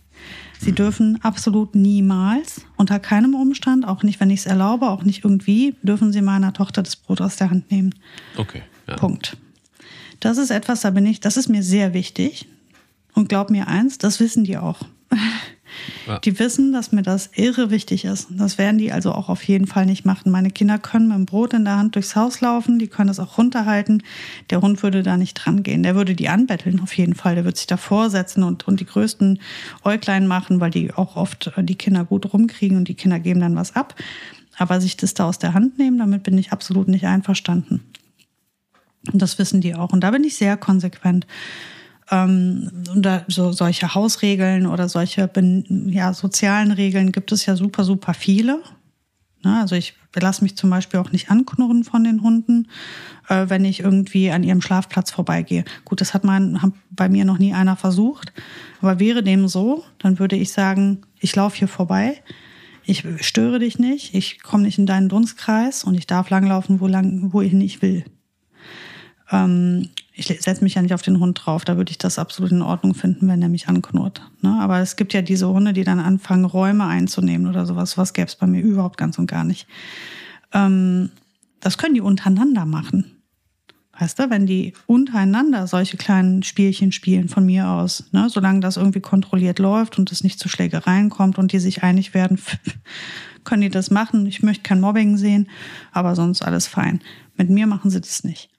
Sie dürfen absolut niemals, unter keinem Umstand, auch nicht, wenn ich es erlaube, auch nicht irgendwie, dürfen Sie meiner Tochter das Brot aus der Hand nehmen. Okay. Ja. Punkt. Das ist etwas, da bin ich, das ist mir sehr wichtig. Und glaub mir eins, das wissen die auch. *laughs* Ja. Die wissen, dass mir das irre wichtig ist. Das werden die also auch auf jeden Fall nicht machen. Meine Kinder können mit dem Brot in der Hand durchs Haus laufen, die können das auch runterhalten. Der Hund würde da nicht dran gehen. Der würde die anbetteln auf jeden Fall. Der würde sich davor setzen und, und die größten Äuglein machen, weil die auch oft äh, die Kinder gut rumkriegen und die Kinder geben dann was ab. Aber sich das da aus der Hand nehmen, damit bin ich absolut nicht einverstanden. Und das wissen die auch. Und da bin ich sehr konsequent. Ähm, da, so solche Hausregeln oder solche ja, sozialen Regeln gibt es ja super, super viele. Ne? Also ich lasse mich zum Beispiel auch nicht anknurren von den Hunden, äh, wenn ich irgendwie an ihrem Schlafplatz vorbeigehe. Gut, das hat man hat bei mir noch nie einer versucht. Aber wäre dem so, dann würde ich sagen, ich laufe hier vorbei. Ich störe dich nicht, ich komme nicht in deinen Dunstkreis und ich darf langlaufen, wo, lang, wo ich will. Ähm, ich setze mich ja nicht auf den Hund drauf, da würde ich das absolut in Ordnung finden, wenn er mich anknurrt. Ne? Aber es gibt ja diese Hunde, die dann anfangen, Räume einzunehmen oder sowas. Was gäbe es bei mir überhaupt ganz und gar nicht. Ähm, das können die untereinander machen. Weißt du, wenn die untereinander solche kleinen Spielchen spielen von mir aus, ne, solange das irgendwie kontrolliert läuft und es nicht zu Schlägereien kommt und die sich einig werden, *laughs* können die das machen. Ich möchte kein Mobbing sehen, aber sonst alles fein. Mit mir machen sie das nicht.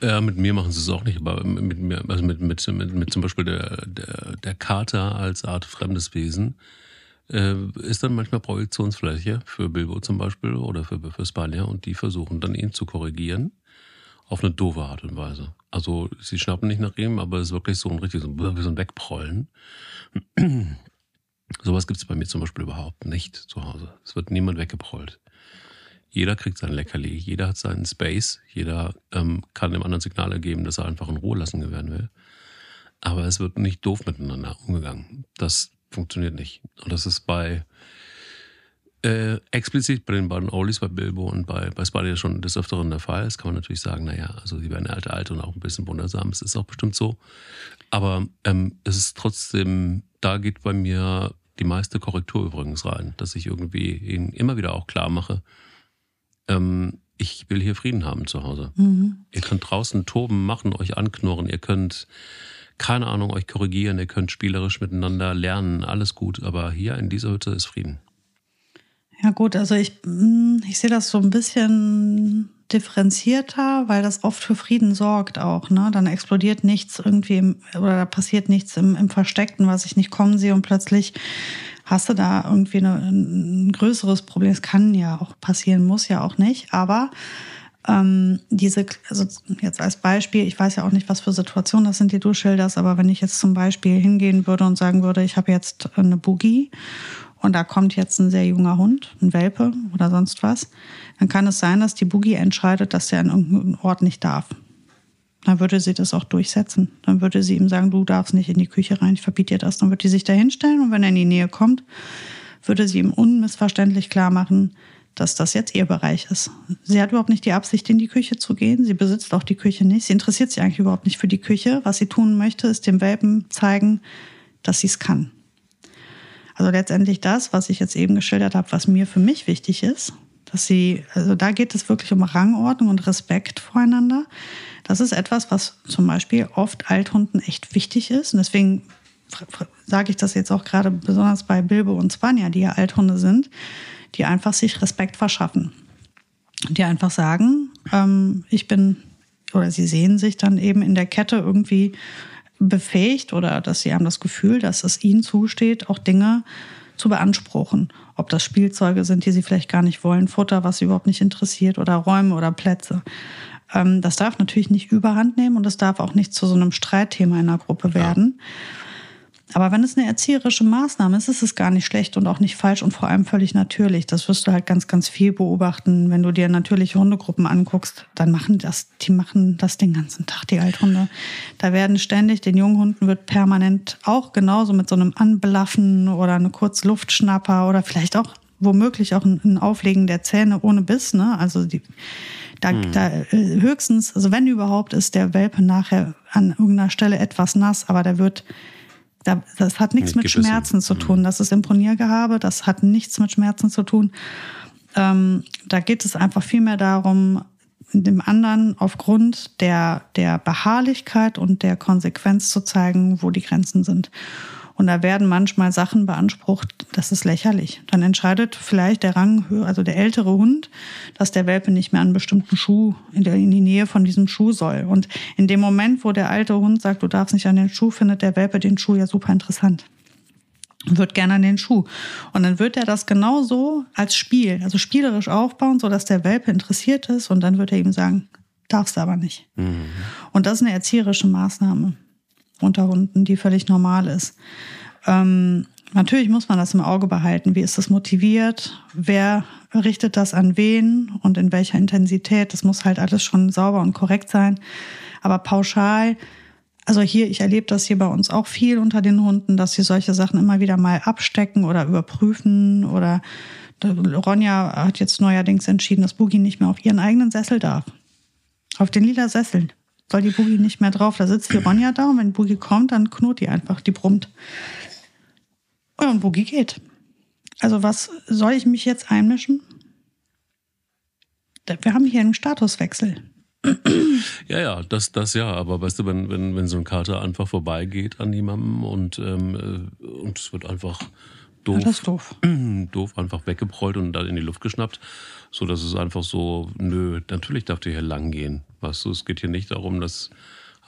Ja, mit mir machen sie es auch nicht, aber mit mir, also mit, mit, mit, mit zum Beispiel der, der, der Kater als Art fremdes Wesen, äh, ist dann manchmal Projektionsfläche für Bilbo zum Beispiel oder für, für Spanier und die versuchen dann ihn zu korrigieren auf eine doofe Art und Weise. Also sie schnappen nicht nach ihm, aber es ist wirklich so ein richtig so, wie so ein Wegprollen. *clears throat* Sowas gibt es bei mir zum Beispiel überhaupt nicht zu Hause. Es wird niemand weggeprollt. Jeder kriegt sein Leckerli, jeder hat seinen Space, jeder ähm, kann dem anderen Signale geben, dass er einfach in Ruhe lassen werden will. Aber es wird nicht doof miteinander umgegangen. Das funktioniert nicht. Und das ist bei äh, explizit bei den beiden Ollies, bei Bilbo und bei, bei Spidey schon des Öfteren der Fall. Das kann man natürlich sagen, naja, also sie werden alte, alte und auch ein bisschen wundersam. Es ist auch bestimmt so. Aber ähm, es ist trotzdem, da geht bei mir die meiste Korrektur übrigens rein, dass ich irgendwie ihnen immer wieder auch klar mache, ähm, ich will hier Frieden haben zu Hause. Mhm. Ihr könnt draußen toben, machen, euch anknurren, ihr könnt, keine Ahnung, euch korrigieren, ihr könnt spielerisch miteinander lernen, alles gut, aber hier in dieser Hütte ist Frieden. Ja gut, also ich, mm, ich sehe das so ein bisschen differenzierter, weil das oft für Frieden sorgt auch. Ne? Dann explodiert nichts irgendwie im, oder da passiert nichts im, im Versteckten, was ich nicht kommen sehe und plötzlich hast du da irgendwie eine, ein größeres Problem. Es kann ja auch passieren, muss ja auch nicht, aber ähm, diese, also jetzt als Beispiel, ich weiß ja auch nicht, was für Situationen das sind, die du schilderst, aber wenn ich jetzt zum Beispiel hingehen würde und sagen würde, ich habe jetzt eine Boogie und da kommt jetzt ein sehr junger Hund, ein Welpe oder sonst was, dann kann es sein, dass die Boogie entscheidet, dass er an irgendeinem Ort nicht darf. Dann würde sie das auch durchsetzen. Dann würde sie ihm sagen, du darfst nicht in die Küche rein, ich verbiete dir das. Dann würde sie sich da hinstellen und wenn er in die Nähe kommt, würde sie ihm unmissverständlich klar machen, dass das jetzt ihr Bereich ist. Sie hat überhaupt nicht die Absicht, in die Küche zu gehen. Sie besitzt auch die Küche nicht. Sie interessiert sich eigentlich überhaupt nicht für die Küche. Was sie tun möchte, ist dem Welpen zeigen, dass sie es kann. Also letztendlich das, was ich jetzt eben geschildert habe, was mir für mich wichtig ist, dass sie, also da geht es wirklich um Rangordnung und Respekt voreinander. Das ist etwas, was zum Beispiel oft Althunden echt wichtig ist. Und deswegen sage ich das jetzt auch gerade besonders bei Bilbo und Spanja, die ja Althunde sind, die einfach sich Respekt verschaffen. Die einfach sagen, ähm, ich bin, oder sie sehen sich dann eben in der Kette irgendwie befähigt oder dass sie haben das Gefühl, dass es ihnen zusteht, auch Dinge zu beanspruchen. Ob das Spielzeuge sind, die sie vielleicht gar nicht wollen, Futter, was sie überhaupt nicht interessiert oder Räume oder Plätze. Ähm, das darf natürlich nicht überhand nehmen und es darf auch nicht zu so einem Streitthema in der Gruppe werden. Aber wenn es eine erzieherische Maßnahme ist, ist es gar nicht schlecht und auch nicht falsch und vor allem völlig natürlich. Das wirst du halt ganz, ganz viel beobachten. Wenn du dir natürliche Hundegruppen anguckst, dann machen das, die machen das den ganzen Tag, die Althunde. Da werden ständig, den Junghunden wird permanent auch genauso mit so einem Anblaffen oder eine Kurzluftschnapper oder vielleicht auch womöglich auch ein, Auflegen der Zähne ohne Biss, ne? Also die, da, hm. da äh, höchstens, also wenn überhaupt, ist der Welpe nachher an irgendeiner Stelle etwas nass, aber der wird das hat nichts mit, Schmerzen zu tun. Mhm. Das ist Imponiergehabe, das hat nichts mit Schmerzen zu tun. Ähm, da geht es einfach vielmehr darum, dem anderen aufgrund der, der Beharrlichkeit und der Konsequenz zu zeigen, wo die Grenzen sind. Und da werden manchmal Sachen beansprucht, das ist lächerlich. Dann entscheidet vielleicht der Rang, also der ältere Hund, dass der Welpe nicht mehr an einen bestimmten Schuh, in, der, in die Nähe von diesem Schuh soll. Und in dem Moment, wo der alte Hund sagt, du darfst nicht an den Schuh, findet der Welpe den Schuh ja super interessant wird gerne an den Schuh. Und dann wird er das genauso als Spiel, also spielerisch aufbauen, sodass der Welpe interessiert ist und dann wird er ihm sagen, darfst du aber nicht. Mhm. Und das ist eine erzieherische Maßnahme unter Hunden, die völlig normal ist. Ähm, natürlich muss man das im Auge behalten. Wie ist das motiviert? Wer richtet das an wen und in welcher Intensität? Das muss halt alles schon sauber und korrekt sein. Aber pauschal, also hier, ich erlebe das hier bei uns auch viel unter den Hunden, dass sie solche Sachen immer wieder mal abstecken oder überprüfen oder Ronja hat jetzt neuerdings entschieden, dass Boogie nicht mehr auf ihren eigenen Sessel darf. Auf den lila Sessel soll die Boogie nicht mehr drauf. Da sitzt die Ronja da und wenn Boogie kommt, dann knurrt die einfach, die brummt. Und Boogie geht. Also was soll ich mich jetzt einmischen? Wir haben hier einen Statuswechsel. Ja, ja, das, das ja, aber weißt du, wenn, wenn, wenn so ein Kater einfach vorbeigeht an jemandem und, ähm, äh, und es wird einfach doof, das ist doof. *clears throat* doof einfach weggeprollt und dann in die Luft geschnappt, so dass es einfach so, nö, natürlich darf der hier lang gehen. Weißt du, es geht hier nicht darum, dass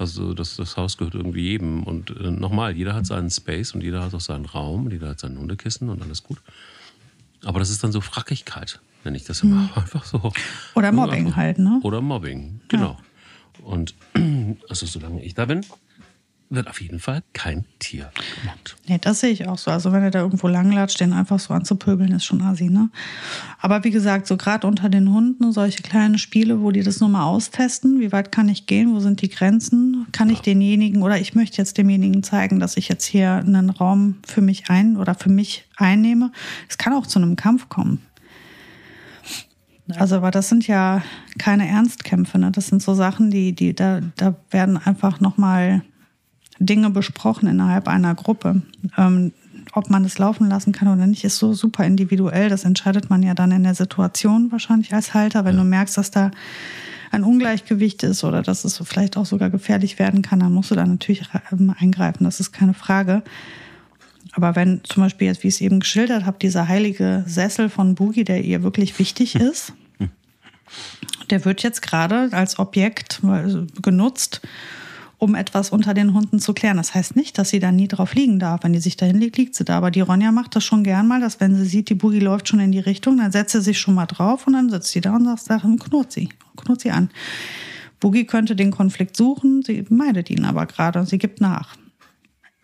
also das, das Haus gehört irgendwie jedem. Und äh, nochmal, jeder hat seinen Space und jeder hat auch seinen Raum, jeder hat sein Hundekissen und alles gut. Aber das ist dann so Frackigkeit, nenne ich das immer. Mhm. *laughs* Einfach so. Oder Mobbing einfach, halt, ne? Oder Mobbing, genau. Ja. Und *clears throat* also solange ich da bin, wird auf jeden Fall kein Tier gemobbt. Nee, das sehe ich auch so. Also wenn er da irgendwo langlatscht, den einfach so anzupöbeln, ist schon assi, ne? Aber wie gesagt, so gerade unter den Hunden, solche kleine Spiele, wo die das nur mal austesten, wie weit kann ich gehen, wo sind die Grenzen? Kann ja. ich denjenigen oder ich möchte jetzt demjenigen zeigen, dass ich jetzt hier einen Raum für mich ein oder für mich einnehme. Es kann auch zu einem Kampf kommen. Also, aber das sind ja keine Ernstkämpfe, ne? Das sind so Sachen, die, die, da, da werden einfach nochmal Dinge besprochen innerhalb einer Gruppe. Ähm, ob man es laufen lassen kann oder nicht, ist so super individuell. Das entscheidet man ja dann in der Situation wahrscheinlich als Halter. Wenn ja. du merkst, dass da ein Ungleichgewicht ist oder dass es vielleicht auch sogar gefährlich werden kann, dann musst du da natürlich ähm, eingreifen. Das ist keine Frage. Aber wenn zum Beispiel jetzt, wie ich es eben geschildert habe, dieser heilige Sessel von Boogie, der ihr wirklich wichtig *laughs* ist, der wird jetzt gerade als Objekt genutzt, um etwas unter den Hunden zu klären. Das heißt nicht, dass sie da nie drauf liegen darf. Wenn die sich dahin liegt, liegt sie da. Aber die Ronja macht das schon gern mal, dass wenn sie sieht, die Boogie läuft schon in die Richtung, dann setzt sie sich schon mal drauf und dann sitzt sie da und sagt, knurrt sie, knurrt sie an. Boogie könnte den Konflikt suchen, sie meidet ihn aber gerade und sie gibt nach.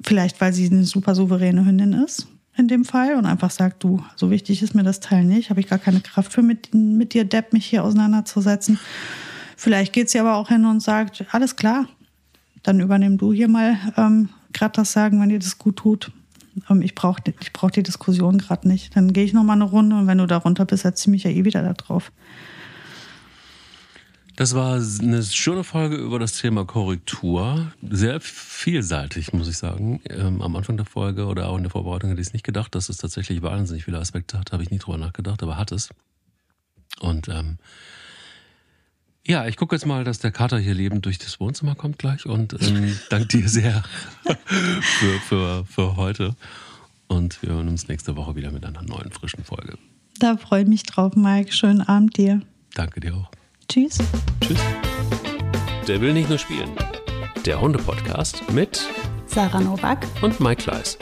Vielleicht, weil sie eine super souveräne Hündin ist in dem Fall und einfach sagt, du, so wichtig ist mir das Teil nicht, habe ich gar keine Kraft für, mit, mit dir, Depp, mich hier auseinanderzusetzen. Vielleicht geht sie aber auch hin und sagt, alles klar, dann übernimm du hier mal ähm, gerade das Sagen, wenn dir das gut tut. Ähm, ich brauche ich brauch die Diskussion gerade nicht. Dann gehe ich noch mal eine Runde und wenn du da runter bist, setze ich mich ja eh wieder da drauf. Das war eine schöne Folge über das Thema Korrektur. Sehr vielseitig, muss ich sagen. Ähm, am Anfang der Folge oder auch in der Vorbereitung hätte ich es nicht gedacht, dass es tatsächlich wahnsinnig viele Aspekte hat. Habe ich nie drüber nachgedacht, aber hat es. Und ähm, ja, ich gucke jetzt mal, dass der Kater hier lebend durch das Wohnzimmer kommt gleich und ähm, *laughs* danke dir sehr *laughs* für, für, für heute. Und wir hören uns nächste Woche wieder mit einer neuen frischen Folge. Da freue ich mich drauf, Mike. Schönen Abend dir. Danke dir auch. Tschüss. Tschüss. Der will nicht nur spielen. Der Hunde-Podcast mit Sarah Novak und Mike Kleiss.